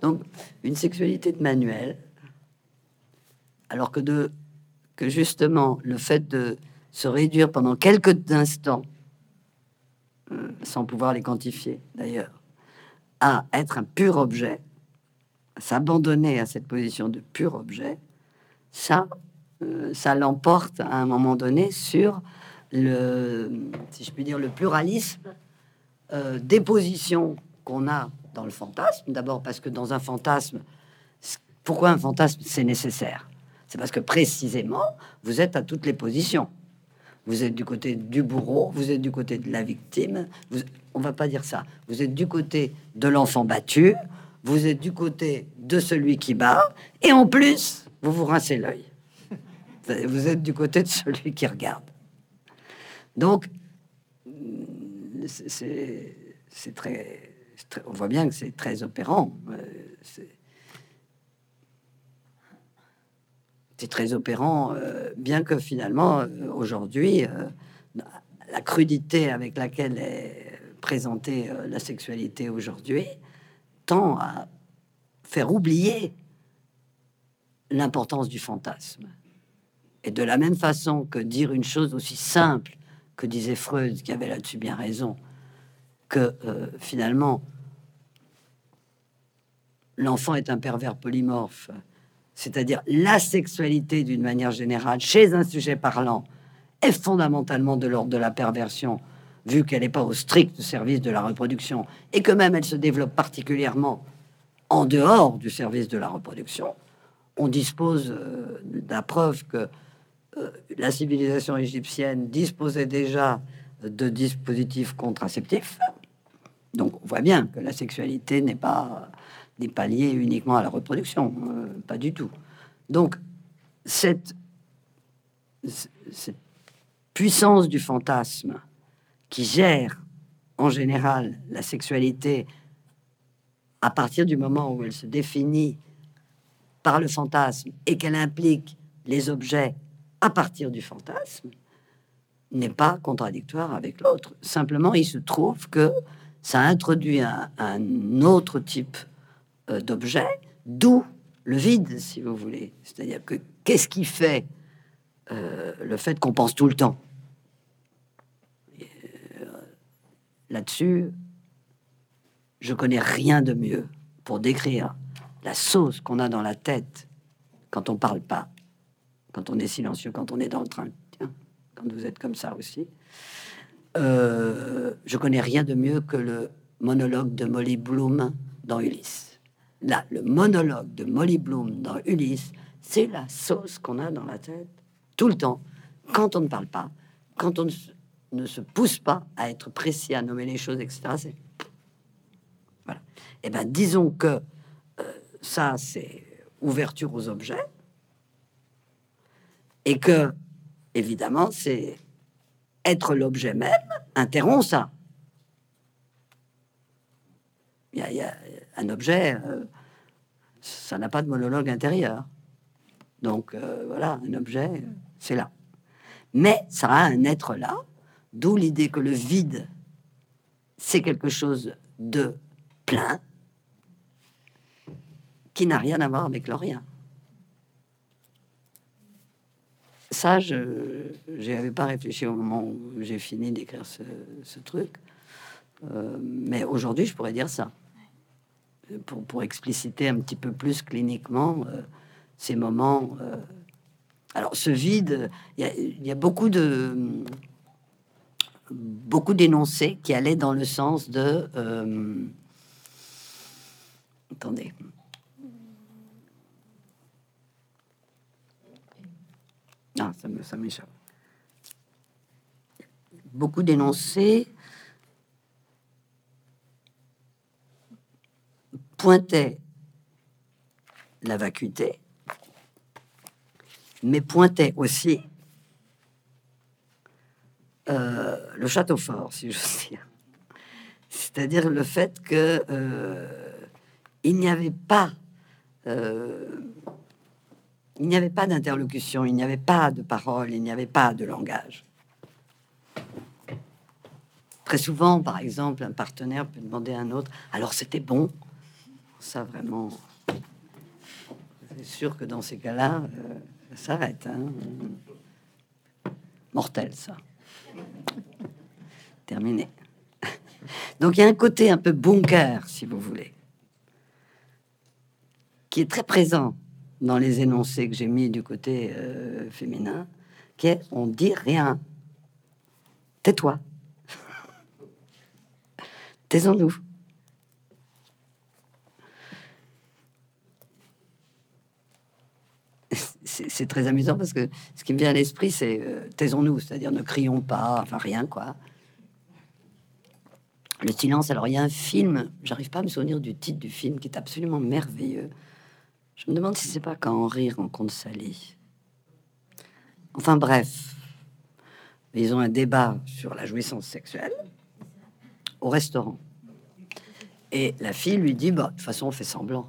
Donc, une sexualité de manuel, alors que justement le fait de se réduire pendant quelques instants, euh, sans pouvoir les quantifier d'ailleurs, à être un pur objet, s'abandonner à cette position de pur objet, ça, euh, ça l'emporte à un moment donné sur le, si je puis dire, le pluralisme euh, des positions qu'on a dans le fantasme. D'abord parce que dans un fantasme, pourquoi un fantasme c'est nécessaire? C'est parce que précisément, vous êtes à toutes les positions. Vous êtes du côté du bourreau, vous êtes du côté de la victime. Vous, on va pas dire ça. Vous êtes du côté de l'enfant battu, vous êtes du côté de celui qui bat, et en plus, vous vous rincez l'œil. Vous êtes du côté de celui qui regarde. Donc, c'est très, On voit bien que c'est très opérant. Euh, très opérant, euh, bien que finalement, euh, aujourd'hui, la crudité avec laquelle est présentée la sexualité aujourd'hui tend à faire oublier l'importance du fantasme. Et de la même façon que dire une chose aussi simple que disait Freud, qui avait là-dessus bien raison, que euh, finalement l'enfant est un pervers polymorphe, c'est-à-dire la sexualité d'une manière générale chez un sujet parlant est fondamentalement de l'ordre de la perversion, vu qu'elle n'est pas au strict service de la reproduction, et que même elle se développe particulièrement en dehors du service de la reproduction, on dispose euh, de la preuve que euh, la civilisation égyptienne disposait déjà de dispositifs contraceptifs. Donc on voit bien que la sexualité n'est pas, n'est pas liée uniquement à la reproduction, euh, pas du tout. Donc cette, cette puissance du fantasme qui gère en général la sexualité à partir du moment où elle se définit par le fantasme et qu'elle implique les objets à partir du fantasme n'est pas contradictoire avec l'autre. Simplement, il se trouve que ça introduit un, autre type euh, d'objet, d'où le vide, si vous voulez. C'est-à-dire que qu'est-ce qui fait euh, le fait qu'on pense tout le temps? Euh, Là-dessus, je connais rien de mieux pour décrire la sauce qu'on a dans la tête quand on parle pas quand on est silencieux, quand on est dans le train, tiens, quand vous êtes comme ça aussi. Je connais rien de mieux que le monologue de Molly Bloom dans Ulysse. Là, le monologue de Molly Bloom dans Ulysse, c'est la sauce qu'on a dans la tête tout le temps, quand on ne parle pas, quand on ne se pousse pas à être précis, à nommer les choses, etc. C'est voilà. Et eh ben, disons que euh, ça, c'est ouverture aux objets, et que, évidemment, c'est être l'objet même interrompt ça. Un objet, euh, ça n'a pas de monologue intérieur. Donc euh, voilà, un objet, c'est là. Mais ça a un être là, d'où l'idée que le vide, c'est quelque chose de plein, qui n'a rien à voir avec le rien. Ça, je n'y avais pas réfléchi au moment où j'ai fini d'écrire ce, truc. Euh, mais aujourd'hui, je pourrais dire ça. Pour, pour, expliciter un petit peu plus cliniquement euh, ces moments. Euh. alors, ce vide, il y, a beaucoup de beaucoup d'énoncés qui allaient dans le sens de. attendez. Ah, ça m'échappe. Beaucoup d'énoncés pointaient la vacuité, mais pointaient aussi euh, le château fort, si je dire. C'est-à-dire le fait que euh, n'y avait pas euh, il n'y avait pas d'interlocution, il n'y avait pas de parole, il n'y avait pas de langage. Très souvent, par exemple, un partenaire peut demander à un autre Alors c'était bon? Ça, vraiment. C'est sûr que dans ces cas-là, euh, ça s'arrête. Hein. Mortel, ça. Terminé. Donc il y a un côté un peu bunker, si vous voulez, qui est très présent dans les énoncés que j'ai mis du côté euh, féminin, qui est on dit rien. Tais-toi. Taisons-nous. C'est très amusant parce que ce qui me vient à l'esprit, c'est euh, taisons-nous, c'est-à-dire ne crions pas, enfin rien quoi. Le silence. Alors il y a un film, j'arrive pas à me souvenir du titre du film, qui est absolument merveilleux je me demande si c'est pas quand Henri rencontre Sally. Enfin bref, ils ont un débat sur la jouissance sexuelle au restaurant. Et la fille lui dit, bah, de toute façon, on fait semblant.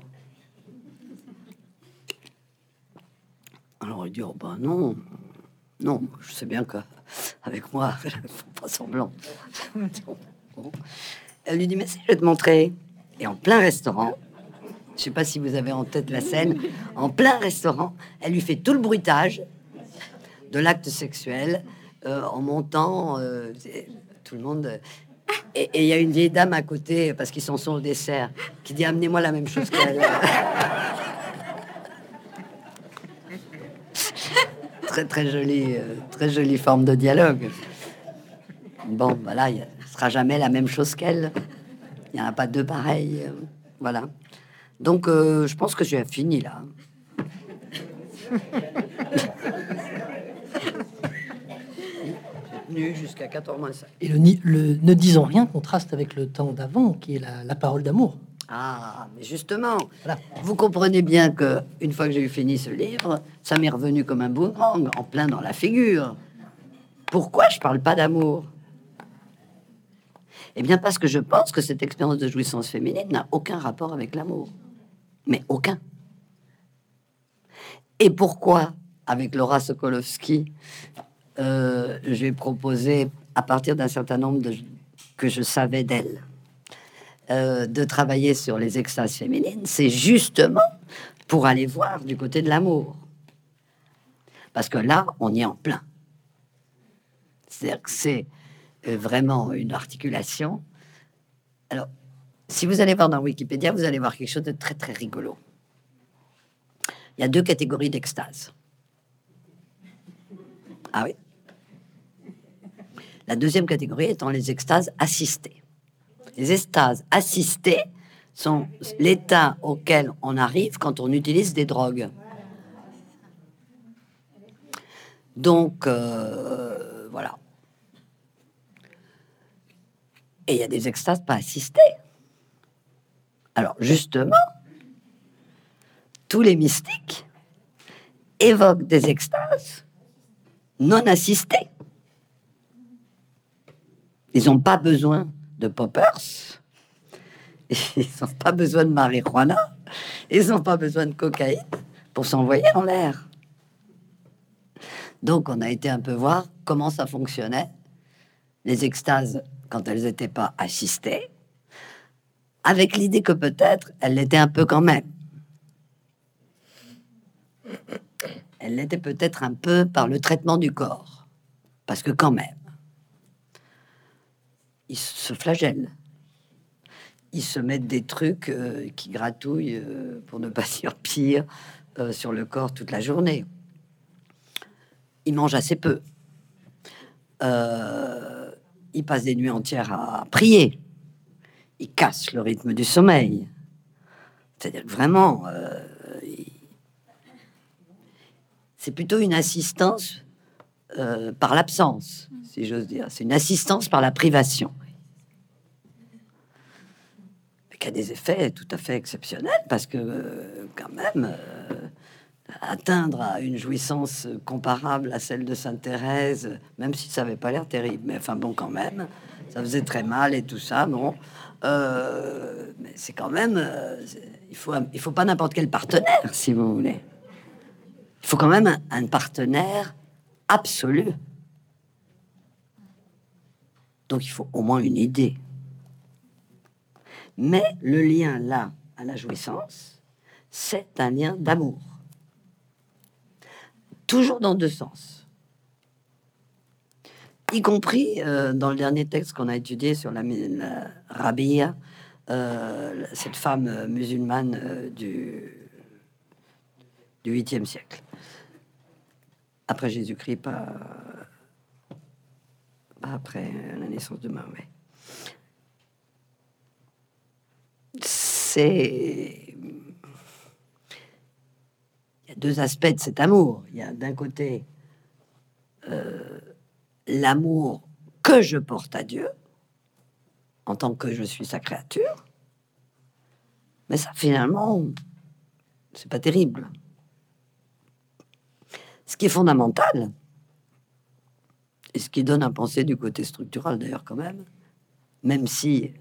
Alors il dit, oh, bah non, non, je sais bien que avec moi, pas semblant. Elle lui dit, mais si, je vais te montrer. Et en plein restaurant, je sais pas si vous avez en tête la scène, en plein restaurant, elle lui fait tout le bruitage de l'acte sexuel euh, en montant, euh, tout le monde. Et il y a une vieille dame à côté, parce qu'ils s'en sont au dessert, qui dit Amenez-moi la même chose qu'elle. très très jolie, euh, très jolie forme de dialogue. Bon, voilà, il ne sera jamais la même chose qu'elle. Il n'y en a pas deux pareils. voilà. Donc, euh, je pense que j'ai fini là. jusqu'à 14 mois. Et le, le, ne disons rien contraste avec le temps d'avant, qui est la, parole d'amour. Ah, mais justement, vous comprenez bien que une fois que j'ai eu fini ce livre, ça m'est revenu comme un boomerang, en plein dans la figure. Pourquoi je parle pas d'amour? Eh bien, parce que je pense que cette expérience de jouissance féminine n'a aucun rapport avec l'amour mais aucun. Et pourquoi, avec Laura Sokolowski, euh, je vais proposer, à partir d'un certain nombre de que je savais d'elle, euh, de travailler sur les extases féminines, c'est justement pour aller voir du côté de l'amour. Parce que là, on y est en plein. C'est-à-dire que c'est euh, vraiment une articulation. Alors, si vous allez voir dans Wikipédia, vous allez voir quelque chose de très très rigolo. Il y a deux catégories d'extase. Ah oui? La deuxième catégorie étant les extases assistées. Les extases assistées sont l'état auquel on arrive quand on utilise des drogues. Donc, euh, voilà. Et il y a des extases pas assistées. Alors, justement, tous les mystiques évoquent des extases non assistées. Ils n'ont pas besoin de poppers, ils n'ont pas besoin de marijuana, ils n'ont pas besoin de cocaïne pour s'envoyer en l'air. Donc, on a été un peu voir comment ça fonctionnait, les extases quand elles n'étaient pas assistées, avec l'idée que peut-être elles l'étaient un peu quand même. Elle l'était peut-être un peu par le traitement du corps, parce que quand même, ils se flagellent. Ils se mettent des trucs euh, qui gratouillent, euh, pour ne pas dire pire, euh, sur le corps toute la journée. Ils mangent assez peu. ils passent des nuits entières à prier. Ils cassent le rythme du sommeil. C'est-à-dire vraiment, c'est plutôt une assistance par l'absence, si j'ose dire. C'est une assistance par la privation a des effets tout à fait exceptionnels parce que euh, quand même euh, atteindre à une jouissance comparable à celle de Sainte Thérèse, même si ça avait pas l'air terrible, mais enfin bon quand même, ça faisait très mal et tout ça, bon, euh, mais c'est quand même, il faut il faut pas n'importe quel partenaire si vous voulez, il faut quand même un partenaire absolu. Donc il faut au moins une idée. Mais le lien là à la jouissance, c'est un lien d'amour. Toujours dans deux sens. Y compris euh, dans le dernier texte qu'on a étudié sur la, la Rabia, euh, cette femme euh, musulmane du, du 8e siècle. Après Jésus-Christ, pas, pas après la naissance de Mahomet. C'est. Il y a deux aspects de cet amour. Il y a d'un côté euh, l'amour que je porte à Dieu en tant que je suis sa créature. Mais ça, finalement, c'est pas terrible. Ce qui est fondamental, et ce qui donne à penser du côté structural d'ailleurs quand même, même si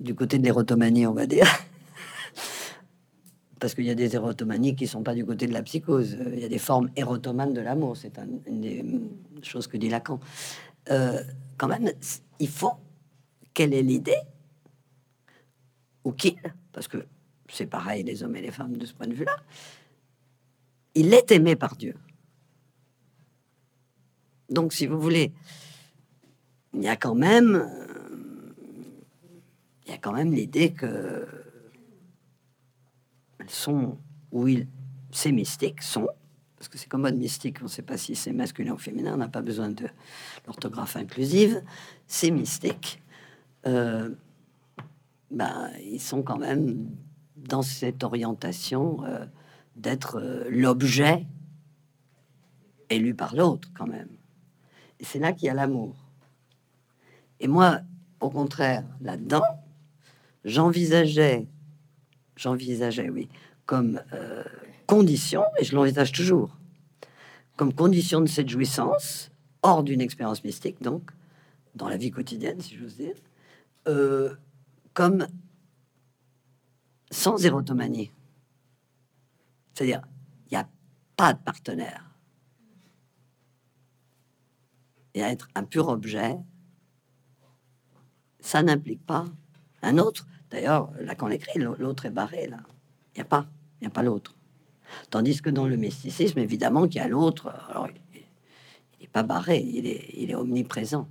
du côté de l'érotomanie, on va dire. Parce qu'il y a des érotomanies qui sont pas du côté de la psychose. Il y a des formes érotomanes de l'amour. C'est une des choses que dit Lacan. Euh, quand même, il faut quelle est l'idée ou qui, parce que c'est pareil les hommes et les femmes de ce point de vue-là, il est aimé par Dieu. Donc, si vous voulez, il y a quand même il y a quand même l'idée que elles sont, oui, ces mystiques sont, parce que c'est comme mode mystique, on ne sait pas si c'est masculin ou féminin, on n'a pas besoin de l'orthographe inclusive, ces mystiques, euh, ben, ils sont quand même dans cette orientation euh, d'être euh, l'objet élu par l'autre quand même. Et c'est là qu'il y a l'amour. Et moi, au contraire, là-dedans, j'envisageais, j'envisageais, oui, comme euh, condition, et je l'envisage toujours, comme condition de cette jouissance, hors d'une expérience mystique, donc, dans la vie quotidienne, si j'ose dire, euh, comme sans érotomanie. C'est-à-dire, il n'y a pas de partenaire. Et être un pur objet, ça n'implique pas un autre. D'ailleurs, là, quand on écrit, l'autre est barré, là. Il n'y a pas, il n'y a pas l'autre. Tandis que dans le mysticisme, évidemment, qu'il y a l'autre, alors il n'est pas barré, il est, il est omniprésent.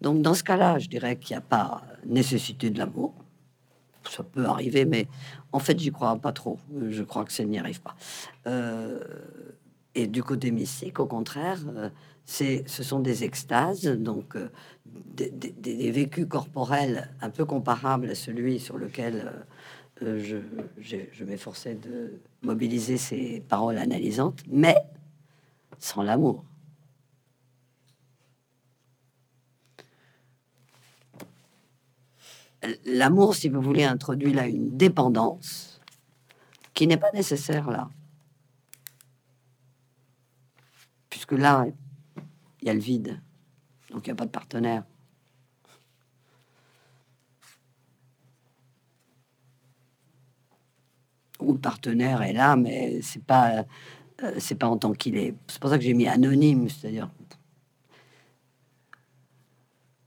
Donc, dans ce cas-là, je dirais qu'il n'y a pas nécessité de l'amour. Ça peut arriver, mais en fait, j'y crois pas trop. Je crois que ça n'y arrive pas. Euh, et du côté mystique, au contraire, euh, c'est, ce sont des extases, donc euh, des, vécus corporels un peu comparables à celui sur lequel je, je m'efforçais de mobiliser ces paroles analysantes, mais sans l'amour. L'amour, si vous voulez, introduit là une dépendance qui n'est pas nécessaire là. Puisque là, il y a le vide. Donc il n'y a pas de partenaire. Ou le partenaire est là, mais c'est pas euh, c'est pas en tant qu'il est. C'est pour ça que j'ai mis anonyme, c'est-à-dire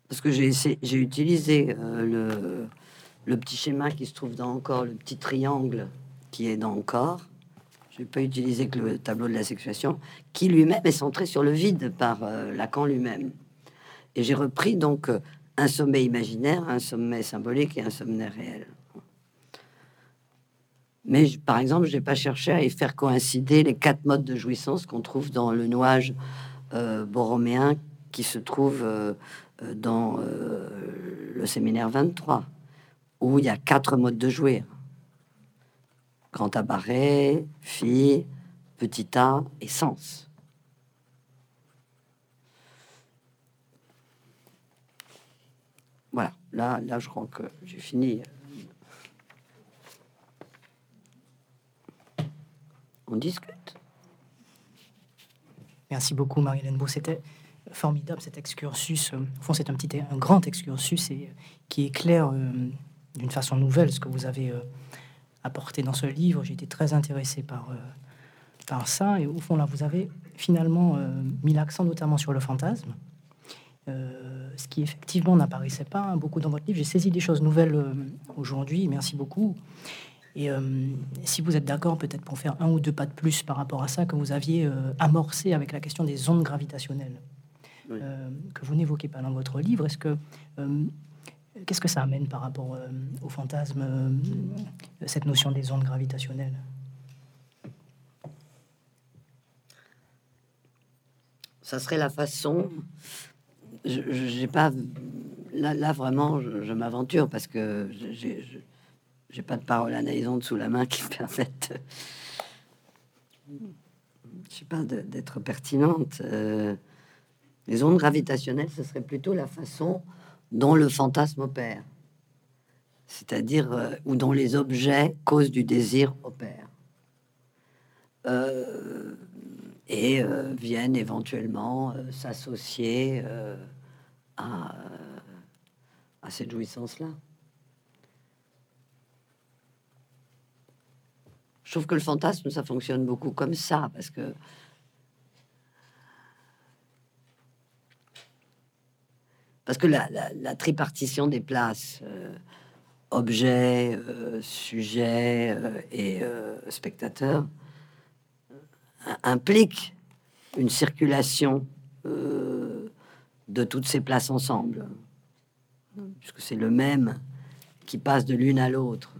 parce que j'ai utilisé euh, le, le petit schéma qui se trouve dans encore le petit triangle qui est dans encore. Je n'ai pas utilisé que le tableau de la sexuation, qui lui-même est centré sur le vide par euh, Lacan lui-même. Et j'ai repris donc un sommet imaginaire, un sommet symbolique et un sommet réel. Mais par exemple, je n'ai pas cherché à y faire coïncider les quatre modes de jouissance qu'on trouve dans le nuage euh, borroméen qui se trouve euh, euh, dans le séminaire 23, où il y a quatre modes de jouir. Grand tabaret, fille, petit A et sens. Voilà, là, là je crois que j'ai fini on discute. Merci beaucoup, Marie-Hélène Beau. C'était formidable cet excursus. Au fond, c'est un petit, un grand excursus et qui éclaire euh, d'une façon nouvelle ce que vous avez euh, apporté dans ce livre. J'ai été très intéressé par, euh, par ça. Et au fond, là, vous avez finalement mis l'accent notamment sur le fantasme. ce qui effectivement n'apparaissait pas beaucoup dans votre livre. J'ai saisi des choses nouvelles aujourd'hui. Merci beaucoup. Et euh, si vous êtes d'accord, peut-être pour faire un ou deux pas de plus par rapport à ça que vous aviez euh, amorcé avec la question des ondes gravitationnelles, euh, que vous n'évoquez pas dans votre livre, est-ce que qu'est-ce que ça amène par rapport au fantasme, cette notion des ondes gravitationnelles? Ça serait la façon. Je n'ai pas là, vraiment, je, m'aventure parce que j'ai pas de parole analysante sous la main qui me permettent, je sais pas, d'être pertinente. Euh, les ondes gravitationnelles, ce serait plutôt la façon dont le fantasme opère, c'est-à-dire euh, ou dont les objets cause du désir opèrent. Euh, et viennent éventuellement s'associer à, à cette jouissance-là. Je trouve que le fantasme, ça fonctionne beaucoup comme ça, parce que parce que la, tripartition des places, euh, objet, euh, sujet euh, et spectateur, implique une circulation de toutes ces places ensemble, puisque c'est le même qui passe de l'une à l'autre.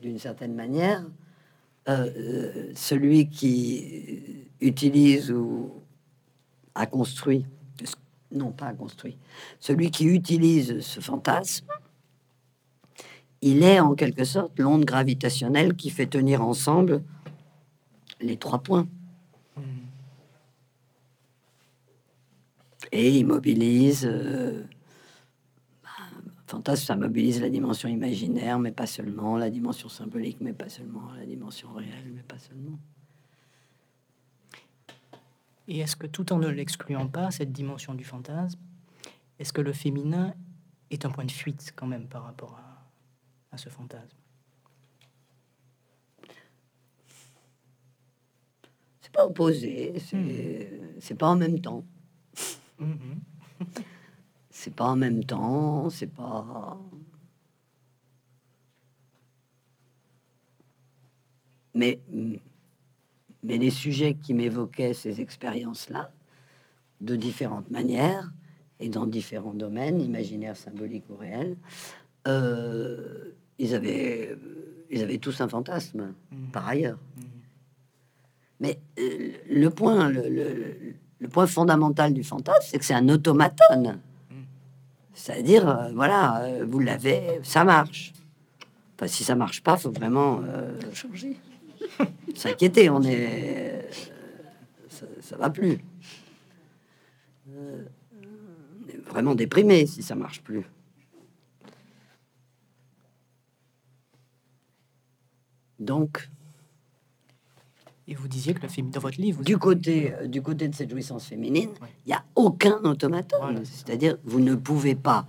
d'une certaine manière, celui qui utilise ou a construit, non pas construit, celui qui utilise ce fantasme, il est en quelque sorte l'onde gravitationnelle qui fait tenir ensemble les trois points. Et il mobilise euh, fantasme, ça mobilise la dimension imaginaire, mais pas seulement, la dimension symbolique, mais pas seulement, la dimension réelle, mais pas seulement. Et est-ce que tout en ne l'excluant pas, cette dimension du fantasme, est-ce que le féminin est un point de fuite quand même par rapport à, ce fantasme? C'est pas opposé, c'est hmm. pas en même temps. Mm-hmm. c'est pas en même temps, c'est pas. Mais, mais les sujets qui m'évoquaient ces expériences-là, de différentes manières et dans différents domaines, imaginaires, symboliques ou réels, euh, ils, avaient, ils avaient tous un fantasme, mmh. par ailleurs. Mmh. Mais euh, le point, le, point fondamental du fantasme, c'est que c'est un automaton. C'est-à-dire, euh, voilà, euh, vous l'avez, ça marche. Enfin, si ça marche pas, faut vraiment changer. S'inquiéter, on est, ça, ça va plus. on est vraiment déprimé si ça marche plus. Donc. Et vous disiez que le film dans votre livre. Du côté, euh, du côté de cette jouissance féminine, il n'y a aucun automaton. C'est-à-dire, vous ne pouvez pas,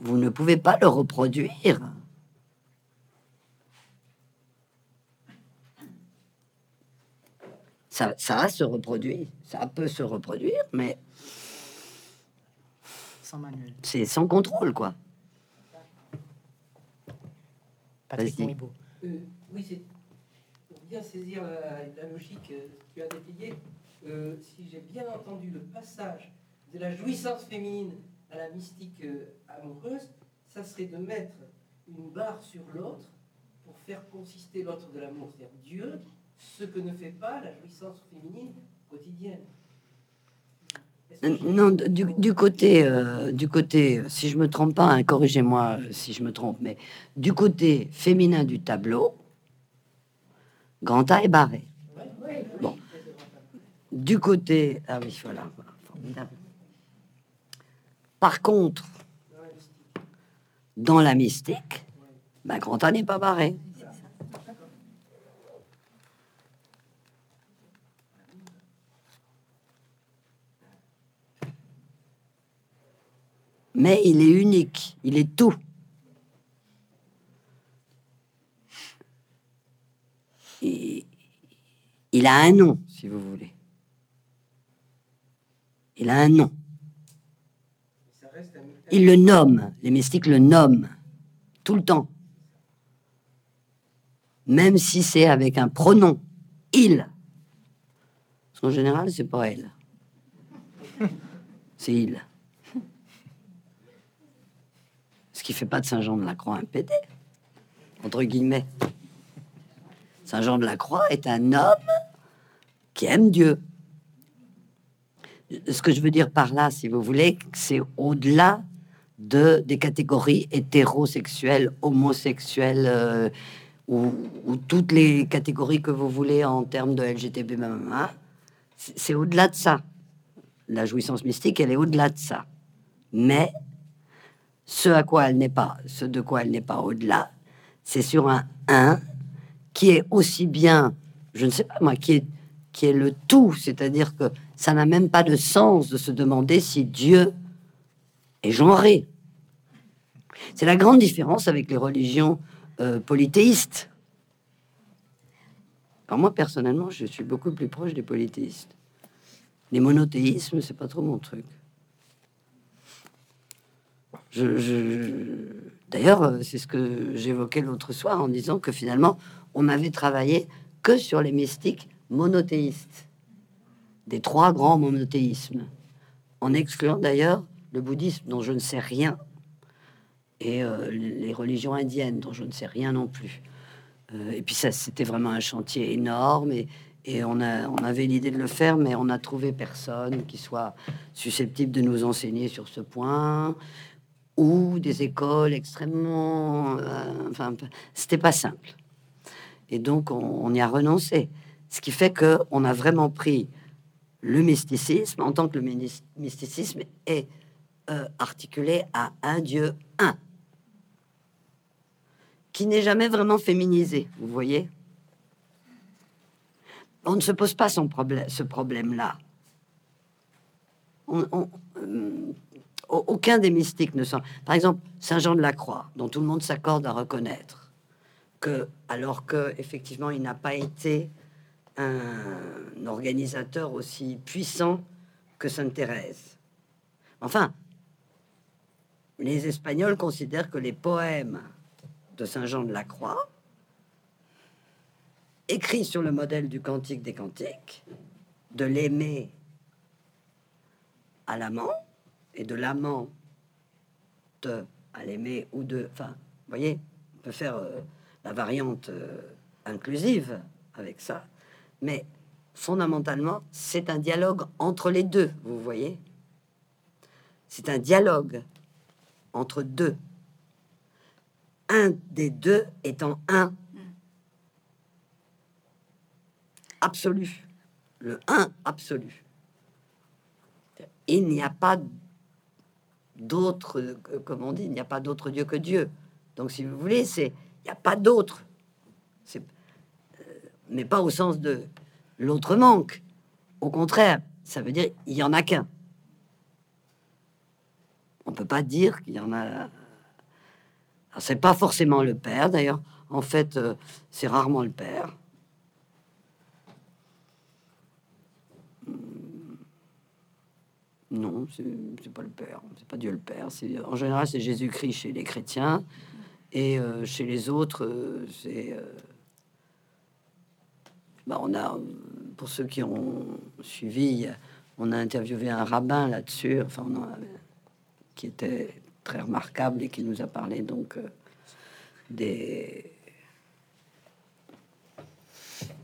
vous ne pouvez pas le reproduire. Ça, ça se reproduit, ça peut se reproduire, mais sans manuel. C'est sans contrôle, quoi. Patrick. Euh, oui, c'est pour bien saisir la, logique que tu as détaillée. Euh, si j'ai bien entendu le passage de la jouissance féminine à la mystique euh, amoureuse, ça serait de mettre une barre sur l'autre pour faire consister l'autre de l'amour, c'est-à-dire Dieu, ce que ne fait pas la jouissance féminine quotidienne. Non, du, côté, du côté, si je me trompe pas, hein, corrigez-moi si je me trompe, mais du côté féminin du tableau, Grand A est barré. Bon. Du côté. Ah oui, voilà. Par contre, dans la mystique, ben, Grand A n'est pas barré. Mais il est unique, il est tout. il a un nom, si vous voulez. Il a un nom. Il le nomme, les mystiques le nomment tout le temps. Même si c'est avec un pronom, il. Parce qu'en général, c'est pas elle. C'est il. Ce qui fait pas de Saint-Jean de la Croix un pédé, entre guillemets. Saint Jean de la Croix est un homme qui aime Dieu. Ce que je veux dire par là, si vous voulez, c'est au-delà de des catégories hétérosexuelles, homosexuelles euh, ou, toutes les catégories que vous voulez en termes de LGTB. C'est au-delà de ça. La jouissance mystique, elle est au-delà de ça. Mais ce à quoi elle n'est pas, ce de quoi elle n'est pas au-delà, c'est sur un 1 qui est aussi bien, je ne sais pas moi, qui est, qui est le tout, c'est-à-dire que ça n'a même pas de sens de se demander si Dieu est genré. C'est la grande différence avec les religions euh, polythéistes. Alors moi, personnellement, je suis beaucoup plus proche des polythéistes. Les monothéismes, c'est pas trop mon truc. D'ailleurs, euh, c'est ce que j'évoquais l'autre soir en disant que finalement, on avait travaillé que sur les mystiques monothéistes, des trois grands monothéismes, en excluant d'ailleurs le bouddhisme dont je ne sais rien et euh, les religions indiennes dont je ne sais rien non plus. Euh, et puis ça, c'était vraiment un chantier énorme et, on, on avait l'idée de le faire, mais on a trouvé personne qui soit susceptible de nous enseigner sur ce point ou des écoles extrêmement... Euh, enfin, c'était pas simple. Et donc, on, y a renoncé. Ce qui fait que on a vraiment pris le mysticisme en tant que le mysticisme est euh, articulé à un Dieu un, qui n'est jamais vraiment féminisé, vous voyez On ne se pose pas son problème, ce problème-là. Euh, aucun des mystiques ne sont. Par exemple, Saint Jean de la Croix, dont tout le monde s'accorde à reconnaître que, alors que effectivement, il n'a pas été un organisateur aussi puissant que Sainte Thérèse. Enfin, les Espagnols considèrent que les poèmes de Saint Jean de la Croix, écrits sur le modèle du Cantique des Cantiques, de l'aimer à l'amant, et de l'amant à l'aimer ou de... Enfin, vous voyez, on peut faire euh, la variante euh, inclusive avec ça, mais fondamentalement, c'est un dialogue entre les deux, vous voyez C'est un dialogue entre deux. Un des deux étant un absolu, le un absolu. Il n'y a pas d'autre, euh, comme on dit, il n'y a pas d'autre Dieu que Dieu. Donc, si vous voulez, c'est il n'y a pas d'autre. Euh, mais pas au sens de l'autre manque. Au contraire, ça veut dire il y en a qu'un. On peut pas dire qu'il y en a. C'est pas forcément le père, d'ailleurs. En fait, euh, c'est rarement le père. Non, c'est pas le Père, c'est pas Dieu le Père. En général, c'est Jésus-Christ chez les chrétiens. Et euh, chez les autres, euh, c'est. Euh, bah, on a, pour ceux qui ont suivi, on a interviewé un rabbin là-dessus, enfin, qui était très remarquable et qui nous a parlé donc des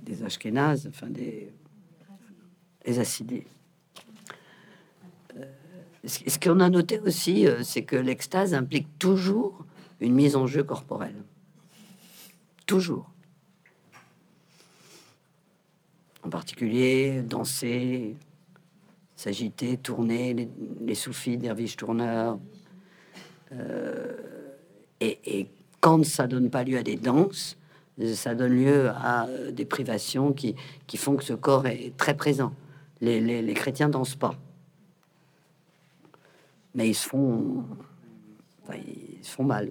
des Ashkénazes, enfin des, des. Ce qu'on a noté aussi, euh, c'est que l'extase implique toujours une mise en jeu corporelle. Toujours. En particulier, danser, s'agiter, tourner, les, soufis, derviches tourneurs. Euh, et, quand ça donne pas lieu à des danses, ça donne lieu à euh, des privations qui, font que ce corps est très présent. Les, les, les chrétiens dansent pas mais ils se font, ils se font mal.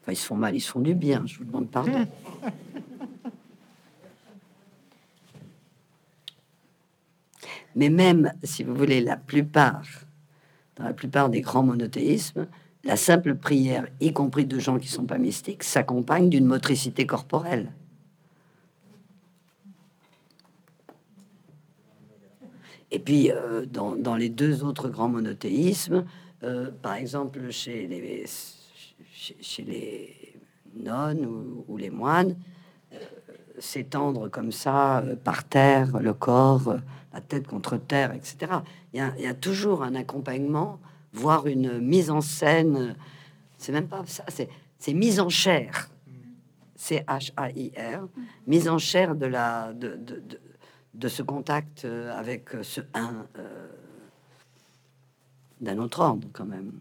Enfin, ils se font mal, ils se font du bien. Je vous demande pardon. Mais même, si vous voulez, la plupart, dans la plupart des grands monothéismes, la simple prière, y compris de gens qui sont pas mystiques, s'accompagne d'une motricité corporelle. Et puis, euh, dans, les deux autres grands monothéismes, euh, par exemple chez les, chez, les nonnes ou, les moines, euh, s'étendre comme ça par terre, le corps, la tête contre terre, etc. Il y a, toujours un accompagnement, voire une mise en scène. C'est même pas ça, c'est mise en chair. C H A I R, mise en chair de la de, de ce contact euh, avec euh, ce un euh, d'un autre ordre quand même.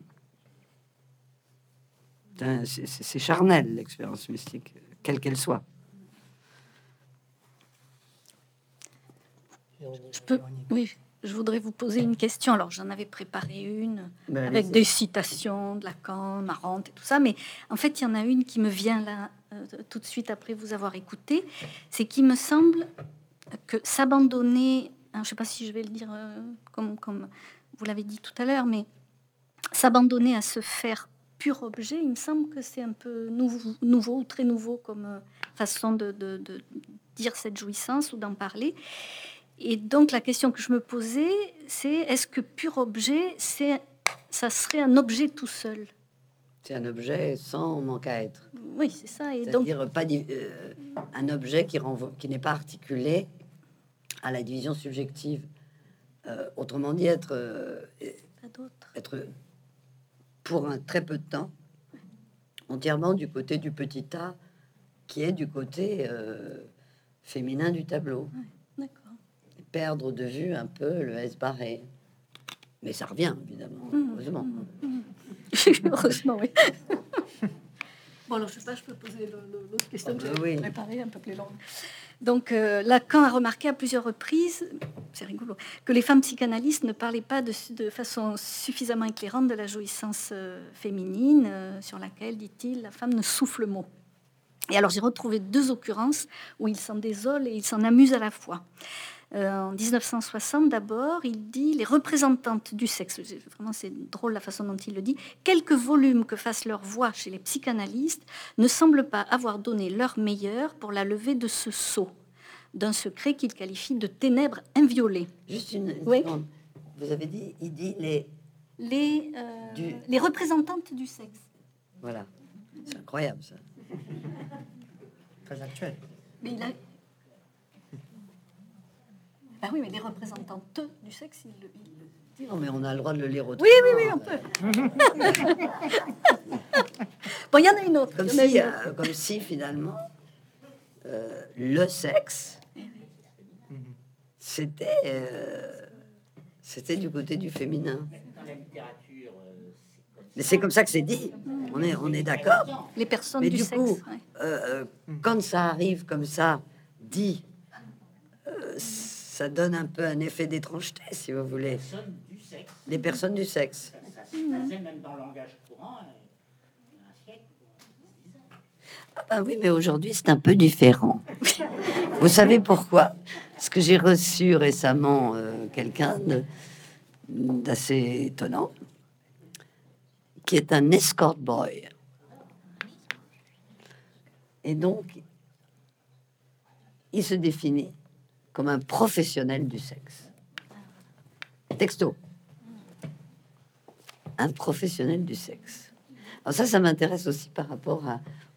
C'est charnel l'expérience mystique, quelle qu'elle soit. Je peux, oui, je voudrais vous poser une question. Alors, j'en avais préparé une ben, avec des citations de Lacan, marrantes et tout ça, mais en fait, il y en a une qui me vient là tout de suite après vous avoir écouté. C'est qui me semble que s'abandonner, hein, je ne sais pas si je vais le dire euh, comme, vous l'avez dit tout à l'heure, mais s'abandonner à se faire pur objet, il me semble que c'est un peu nouveau, nouveau, très nouveau comme euh, façon de, de, dire cette jouissance ou d'en parler. Et donc la question que je me posais, c'est est-ce que pur objet, c'est, ça serait un objet tout seul? C'est un objet sans manque à être. Oui, c'est ça. Et donc, pas euh, un objet qui, qui n'est pas articulé à la division subjective. Euh, autrement dit, être, euh, être pour un très peu de temps entièrement du côté du petit A, qui est du côté féminin du tableau. Perdre de vue un peu le S barré. Mais ça revient, évidemment, mmh. heureusement. Mmh. Mmh. heureusement, oui. Bon, alors je sais pas, je peux poser l'autre question que j'ai oui. préparée, un peu plus longue. Donc, euh, Lacan a remarqué à plusieurs reprises, c'est rigolo, que les femmes psychanalystes ne parlaient pas de, de façon suffisamment éclairante de la jouissance euh, féminine, euh, sur laquelle, dit-il, la femme ne souffle mot. Et alors, j'ai retrouvé deux occurrences où il s'en désole et il s'en amuse à la fois. Euh, en 1960 d'abord, il dit les représentantes du sexe, vraiment c'est drôle la façon dont il le dit, quelques volumes que fassent leur voix chez les psychanalystes ne semblent pas avoir donné leur meilleur pour la levée de ce sceau d'un secret qu'il qualifie de ténèbres inviolées. Juste une, oui. Vous avez dit, il dit les... Les, euh, les représentantes du sexe. Voilà. C'est incroyable ça. Très actuel. Mais il a, Ben oui, mais les représentantes du sexe, ils, le disent. Non, mais on a le droit de le lire autrement. Oui, oui, oui, on peut. bon, il y en a une autre. Comme, si, euh, comme si, finalement, euh, le sexe, c'était euh, c'était du côté du féminin. Mais c'est comme ça que c'est dit. On est, on est d'accord. Les personnes Mais du, sexe, coup, quand ça arrive comme ça, dit ça donne un peu un effet d'étrangeté, si vous voulez. Les personnes du sexe. Ah ben oui, mais aujourd'hui c'est un peu différent. vous savez pourquoi? Parce que j'ai reçu récemment euh, quelqu'un d'assez étonnant, qui est un escort boy. Et donc, il se définit comme un professionnel du sexe. Texto. Un professionnel du sexe. Alors ça, ça m'intéresse aussi par rapport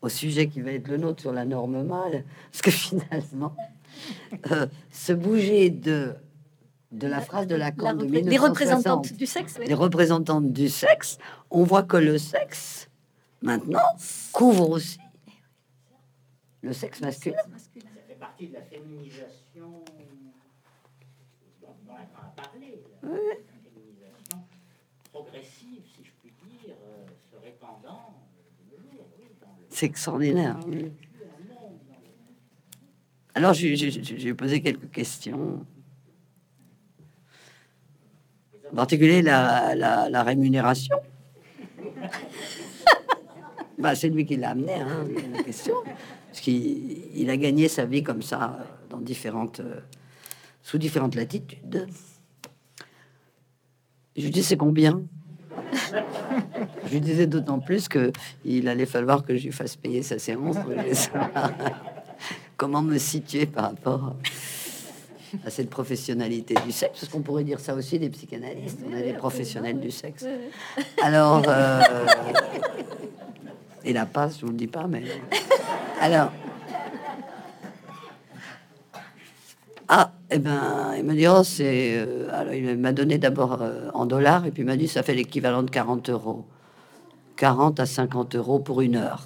au sujet qui va être le nôtre sur la norme mâle, parce que finalement, euh, se bouger de de la phrase de Lacan de les représentantes du sexe, les représentantes du sexe, on voit que le sexe maintenant couvre aussi le sexe masculin. Ça fait partie de la féminisation progressive, si je puis dire, euh, se répandant C'est extraordinaire. Alors, j'ai posé quelques questions. En particulier la, la, rémunération. bah, c'est lui qui l'a amené, hein, la question. Parce qu'il il a gagné sa vie comme ça, dans différentes, euh, sous différentes latitudes. Je lui dis c'est combien? Je lui disais d'autant plus que il allait falloir que je lui fasse payer sa séance. comment me situer par rapport à cette professionnalité du sexe, parce qu'on pourrait dire ça aussi des psychanalystes, on a des professionnels du sexe. Alors, euh, et la passe, je vous le dis pas, mais alors. Ah, eh ben, il me dit, oh, c'est. Euh, alors, il m'a donné d'abord euh, en dollars, et puis il m'a dit, ça fait l'équivalent de 40 euros. 40 à 50 euros pour une heure.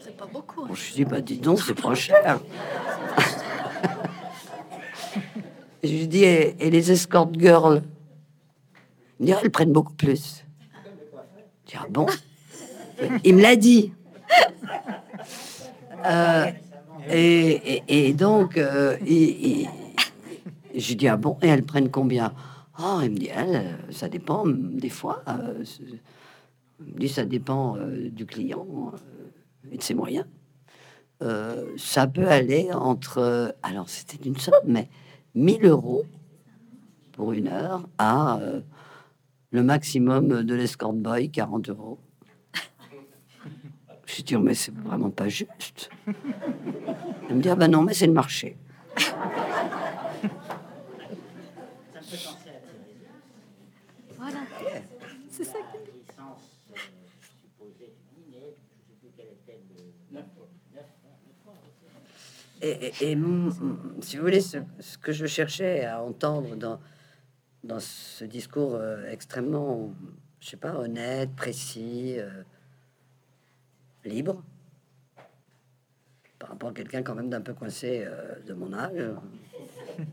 C'est pas beaucoup. Hein. je lui dis, bah, dis donc, c'est pas cher. je lui dis, et, les escort girls? Il me dit, elles prennent beaucoup plus. Je dis, ah bon? Il me l'a dit. Euh, et, donc, euh, j'ai dit, ah bon, et elles prennent combien? Oh, elle me dit, elle, ça dépend des fois. Euh, me dit, ça dépend euh, du client euh, et de ses moyens. ça peut aller entre, alors c'était une somme, mais 1000 euros pour une heure à le maximum de l'escort boy, 40 euros. Je dit, mais c'est vraiment pas juste. Elle me dit, ah ben non, mais c'est le marché. Voilà. C'est ça Et, et, si vous voulez, ce, que je cherchais à entendre dans, dans ce discours euh, extrêmement, je sais pas, honnête, précis, euh, libre, par rapport à quelqu'un quand même d'un peu coincé euh, de mon âge.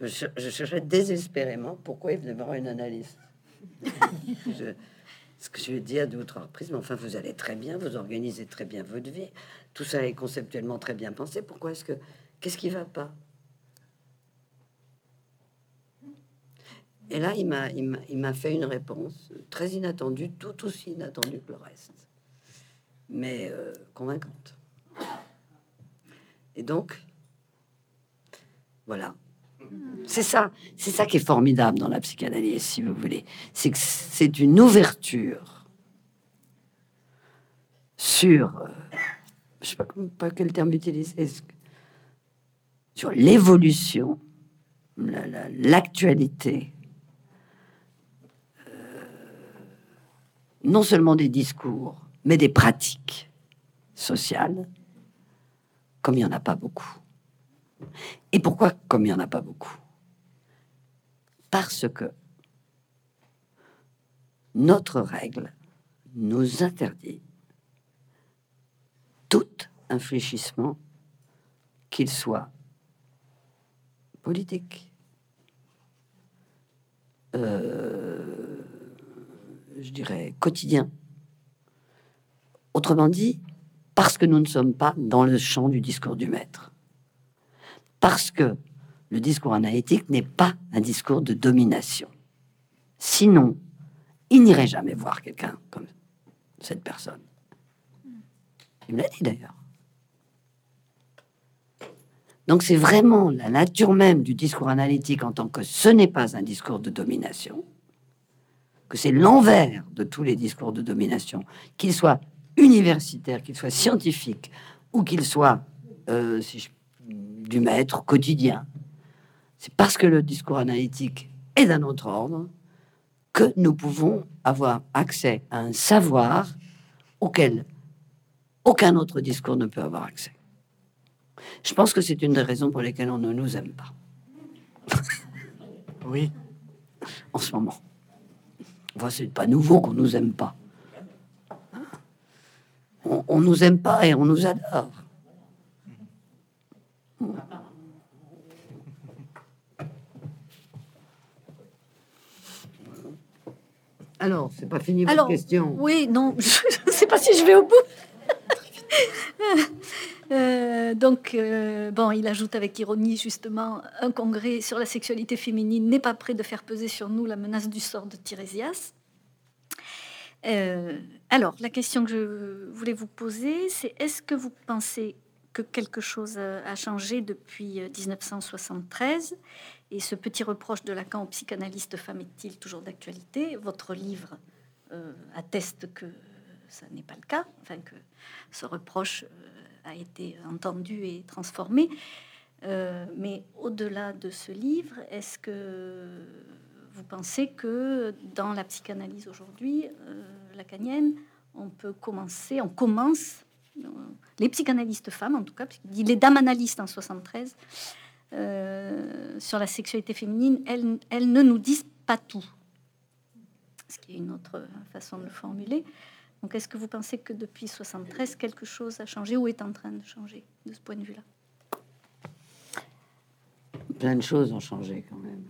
Je, cherchais désespérément pourquoi il venait voir une analyste. ce que je lui ai dit à deux ou trois reprises, mais enfin, vous allez très bien, vous organisez très bien votre vie, tout ça est conceptuellement très bien pensé. Pourquoi est-ce que. Qu'est-ce qui va pas? Et là, il m'a fait une réponse très inattendue, tout aussi inattendue que le reste mais euh, convaincante. Et donc, voilà. C'est ça, c'est ça qui est formidable dans la psychanalyse, si vous voulez. C'est que c'est une ouverture sur, euh, je sais pas, quel terme utiliser, sur l'évolution, l'actualité, euh, non seulement des discours, mais des pratiques sociales, comme il n'y en a pas beaucoup. Et pourquoi, comme il n'y en a pas beaucoup? Parce que notre règle nous interdit tout infléchissement, qu'il soit politique, euh, je dirais quotidien. Autrement dit, parce que nous ne sommes pas dans le champ du discours du maître. Parce que le discours analytique n'est pas un discours de domination. Sinon, il n'irait jamais voir quelqu'un comme cette personne. Il me l'a dit d'ailleurs. Donc c'est vraiment la nature même du discours analytique en tant que ce n'est pas un discours de domination, que c'est l'envers de tous les discours de domination, qu'il soit universitaire, qu'il soit scientifique ou qu'il soit euh, du maître quotidien. C'est parce que le discours analytique est d'un autre ordre que nous pouvons avoir accès à un savoir auquel aucun autre discours ne peut avoir accès. Je pense que c'est une des raisons pour lesquelles on ne nous aime pas. oui. En ce moment. Enfin, c'est pas nouveau qu'on nous aime pas. On, on nous aime pas et on nous adore. Alors, c'est pas fini votre question. Oui, non, je ne sais pas si je vais au bout. Euh, donc, euh, bon, il ajoute avec ironie, justement, un congrès sur la sexualité féminine n'est pas prêt de faire peser sur nous la menace du sort de Tirésias. Euh, alors, la question que je voulais vous poser, c'est est-ce que vous pensez que quelque chose a changé depuis 1973 et ce petit reproche de Lacan aux psychanalystes femmes est-il toujours d'actualité? Votre livre euh, atteste que ça n'est pas le cas, enfin que ce reproche euh, a été entendu et transformé. Euh, mais au-delà de ce livre, est-ce que vous pensez que dans la psychanalyse aujourd'hui, lacanienne, on peut commencer, on commence, les psychanalystes femmes en tout cas, les dames analystes en 73, euh, sur la sexualité féminine, elles, elles, ne nous disent pas tout. Ce qui est une autre façon de le formuler. Donc, est-ce que vous pensez que depuis 73, quelque chose a changé ou est en train de changer de ce point de vue-là? Plein de choses ont changé quand même.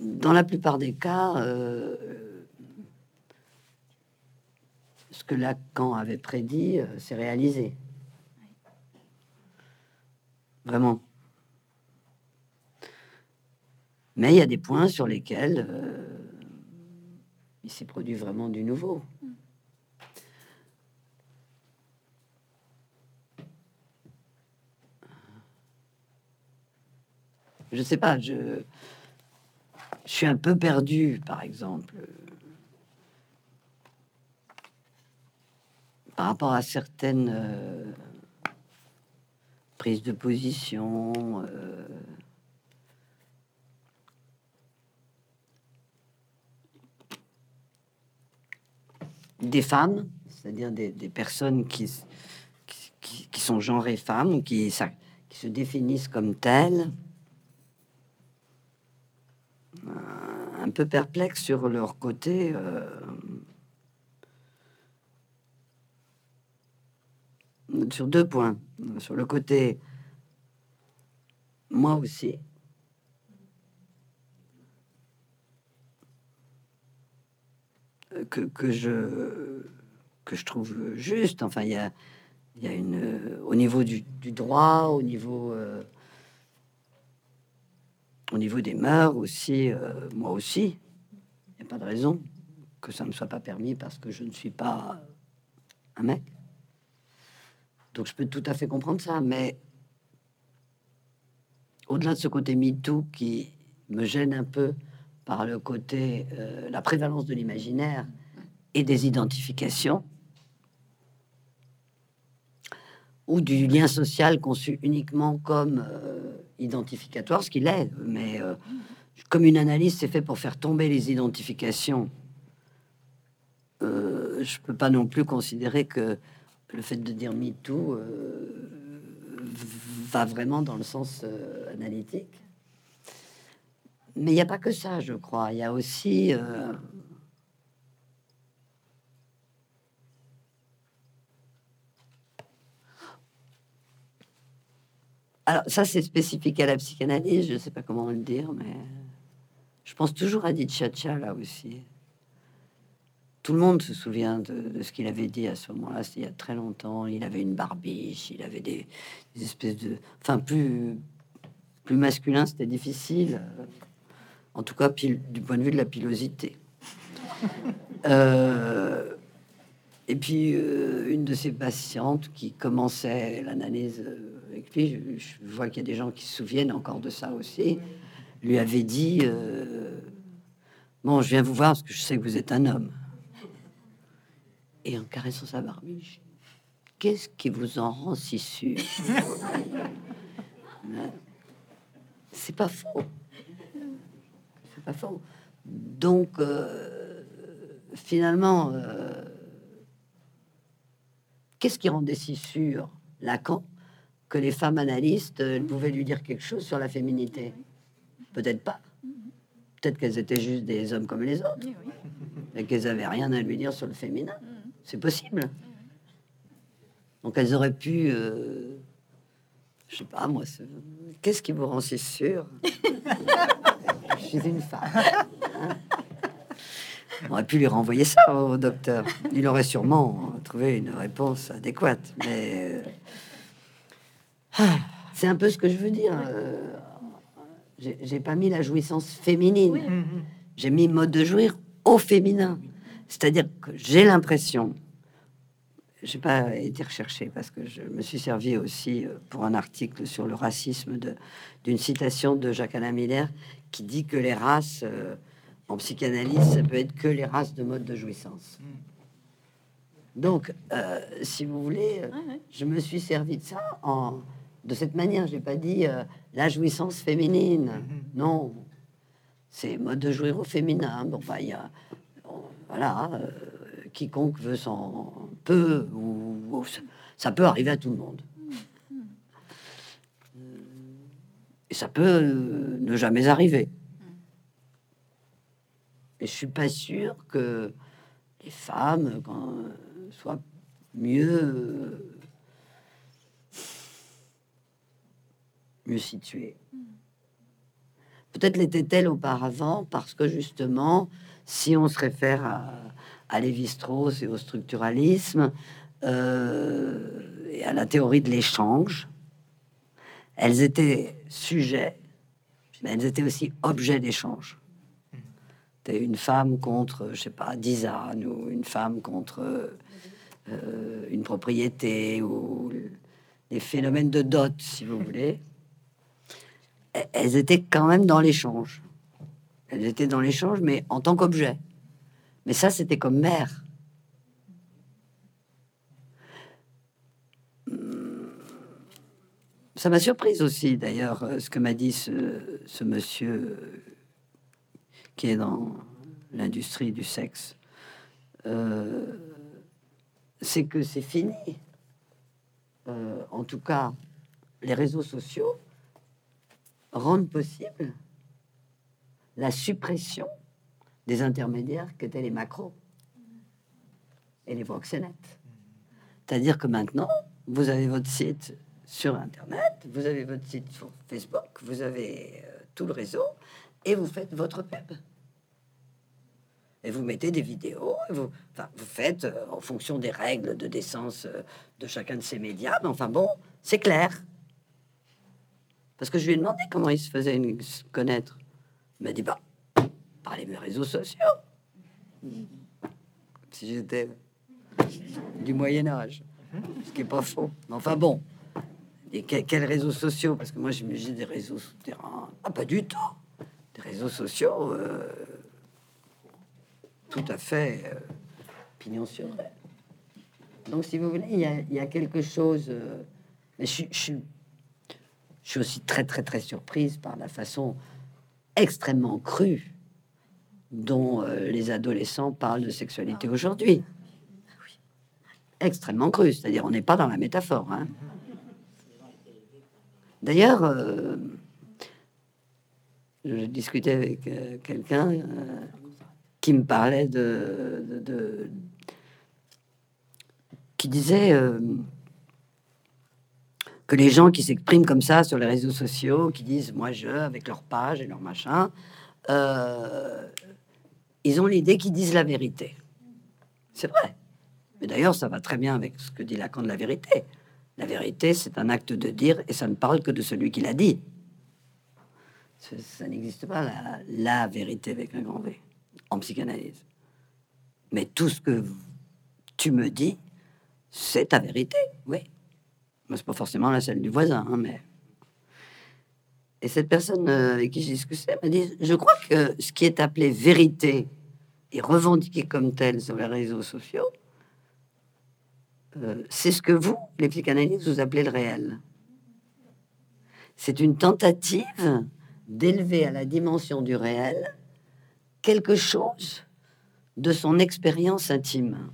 Dans la plupart des cas, euh, ce que Lacan avait prédit euh, s'est réalisé. Vraiment. Mais il y a des points sur lesquels euh, il s'est produit vraiment du nouveau. Je sais pas, je, je suis un peu perdu, par exemple, par rapport à certaines. Euh, prise de position. Euh, des femmes, c'est-à-dire des, personnes qui, qui, sont genrées femmes ou qui, qui se définissent comme telles, euh, un peu perplexes sur leur côté. Euh, sur deux points. Sur le côté, moi aussi, que, que, je, que je trouve juste. Enfin, il y a, y a une. Au niveau du, du droit, au niveau. Euh, au niveau des mœurs aussi, euh, moi aussi, il n'y a pas de raison que ça ne soit pas permis parce que je ne suis pas un mec. Donc je peux tout à fait comprendre ça, mais au-delà de ce côté MeToo qui me gêne un peu par le côté, euh, la prévalence de l'imaginaire et des identifications, ou du lien social conçu uniquement comme euh, identificatoire, ce qu'il est, mais euh, comme une analyse c'est fait pour faire tomber les identifications, je peux pas non plus considérer que le fait de dire MeToo, euh, va vraiment dans le sens euh, analytique. Mais il n'y a pas que ça, je crois. Il y a aussi Alors, ça, c'est spécifique à la psychanalyse, je ne sais pas comment le dire, mais je pense toujours à Ditchacha, là aussi. Tout le monde se souvient de, ce qu'il avait dit à ce moment-là, c'était il y a très longtemps. Il avait une barbiche, il avait des, espèces de... Enfin, plus, plus masculin, c'était difficile. En tout cas, du point de vue de la pilosité. Euh, et puis, euh, une de ses patientes qui commençait l'analyse euh, avec lui, je, vois qu'il y a des gens qui se souviennent encore de ça aussi, lui avait dit Bon, je viens vous voir parce que je sais que vous êtes un homme. Et en caressant sa barbiche, qu'est-ce qui vous en rend si sûr? C'est pas faux. C'est pas faux. Donc, finalement, Qu'est-ce qui rendait si sûr Lacan? Que les femmes analystes pouvaient lui dire quelque chose sur la féminité Peut-être pas. Peut-être qu'elles étaient juste des hommes comme les autres. Et qu'elles avaient rien à lui dire sur le féminin. C'est possible. Donc elles auraient pu... Euh, je sais pas, moi... Qu'est-ce qui vous rend si sûr Je suis une femme. Hein on aurait pu lui renvoyer ça au docteur. Il aurait sûrement trouvé une réponse adéquate. Mais euh, c'est un peu ce que je veux dire. Euh, j'ai pas mis la jouissance féminine. J'ai mis mode de jouir au féminin. C'est-à-dire que j'ai l'impression, j'ai pas été recherché parce que je me suis servi aussi euh, pour un article sur le racisme d'une citation de Jacques Alain Miller qui dit que les races en psychanalyse, ça peut être que les races de mode de jouissance. Donc, euh, si vous voulez, euh, je me suis servi de ça en, de cette manière. J'ai pas dit euh, la jouissance féminine. Mm-hmm. Non, c'est mode de jouir au féminin. Bon, il y a, voilà, quiconque veut s'en peut ou, ça peut arriver à tout le monde. Et ça peut ne jamais arriver. Et je suis pas sûr que les femmes quand, soient mieux, mieux. Peut-être l'était-elle auparavant parce que justement, si on se réfère à, à Lévi-Strauss et au structuralisme euh, et à la théorie de l'échange, elles étaient sujets, mais elles étaient aussi objets d'échange une femme contre, je sais pas, ou une femme contre euh, une propriété, ou les phénomènes de dot, si vous voulez, elles étaient quand même dans l'échange. Elles étaient dans l'échange, mais en tant qu'objet. Mais ça, c'était comme mère. Ça m'a surprise aussi, d'ailleurs, ce que m'a dit ce, ce monsieur qui est dans l'industrie du sexe, euh, c'est que c'est fini. Euh, en tout cas, les réseaux sociaux rendent possible la suppression des intermédiaires qu'étaient les macros et les proxénètes. C'est-à-dire que maintenant, vous avez votre site sur Internet, vous avez votre site sur Facebook, vous avez euh, tout le réseau, et vous faites votre pub et vous mettez des vidéos, vous faites euh, en fonction des règles de décence euh, de chacun de ces médias. Mais enfin bon, c'est clair. Parce que je lui ai demandé comment il se faisait connaître. Il m'a dit, bah, par les réseaux sociaux. Si j'étais du Moyen Âge. Ce qui n'est pas faux. Mais enfin bon. Et quels réseaux sociaux? Parce que moi, j'imagine des réseaux souterrains. Ah, pas du tout. Des réseaux sociaux... Euh, tout à fait euh, pignon sur Donc, si vous voulez, il y a, quelque chose. Euh, mais je, je, suis aussi très, très, très surprise par la façon extrêmement crue dont euh, les adolescents parlent de sexualité aujourd'hui. Extrêmement crue, c'est-à-dire on n'est pas dans la métaphore. Hein. D'ailleurs, euh, je discutais avec euh, quelqu'un qui me parlait de, de, qui disait que les gens qui s'expriment comme ça sur les réseaux sociaux, qui disent moi je avec leur page et leur machin, ils ont l'idée qu'ils disent la vérité. C'est vrai. Mais d'ailleurs, ça va très bien avec ce que dit Lacan de la vérité. La vérité, c'est un acte de dire et ça ne parle que de celui qui l'a dit. Ça, n'existe pas la, vérité avec un grand V en psychanalyse. Mais tout ce que tu me dis, c'est ta vérité, oui. Mais c'est pas forcément la celle du voisin, hein, mais. Et cette personne euh, avec qui j'ai discuté m'a dit Je crois que ce qui est appelé vérité et revendiqué comme tel sur les réseaux sociaux, euh, c'est ce que vous, les psychanalystes, vous appelez le réel. C'est une tentative d'élever à la dimension du réel quelque chose de son expérience intime.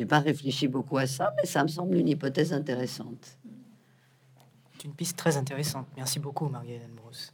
N'ai pas réfléchi beaucoup à ça, mais ça me semble une hypothèse intéressante. C'est une piste très intéressante. Merci beaucoup, Marguerite Bruce.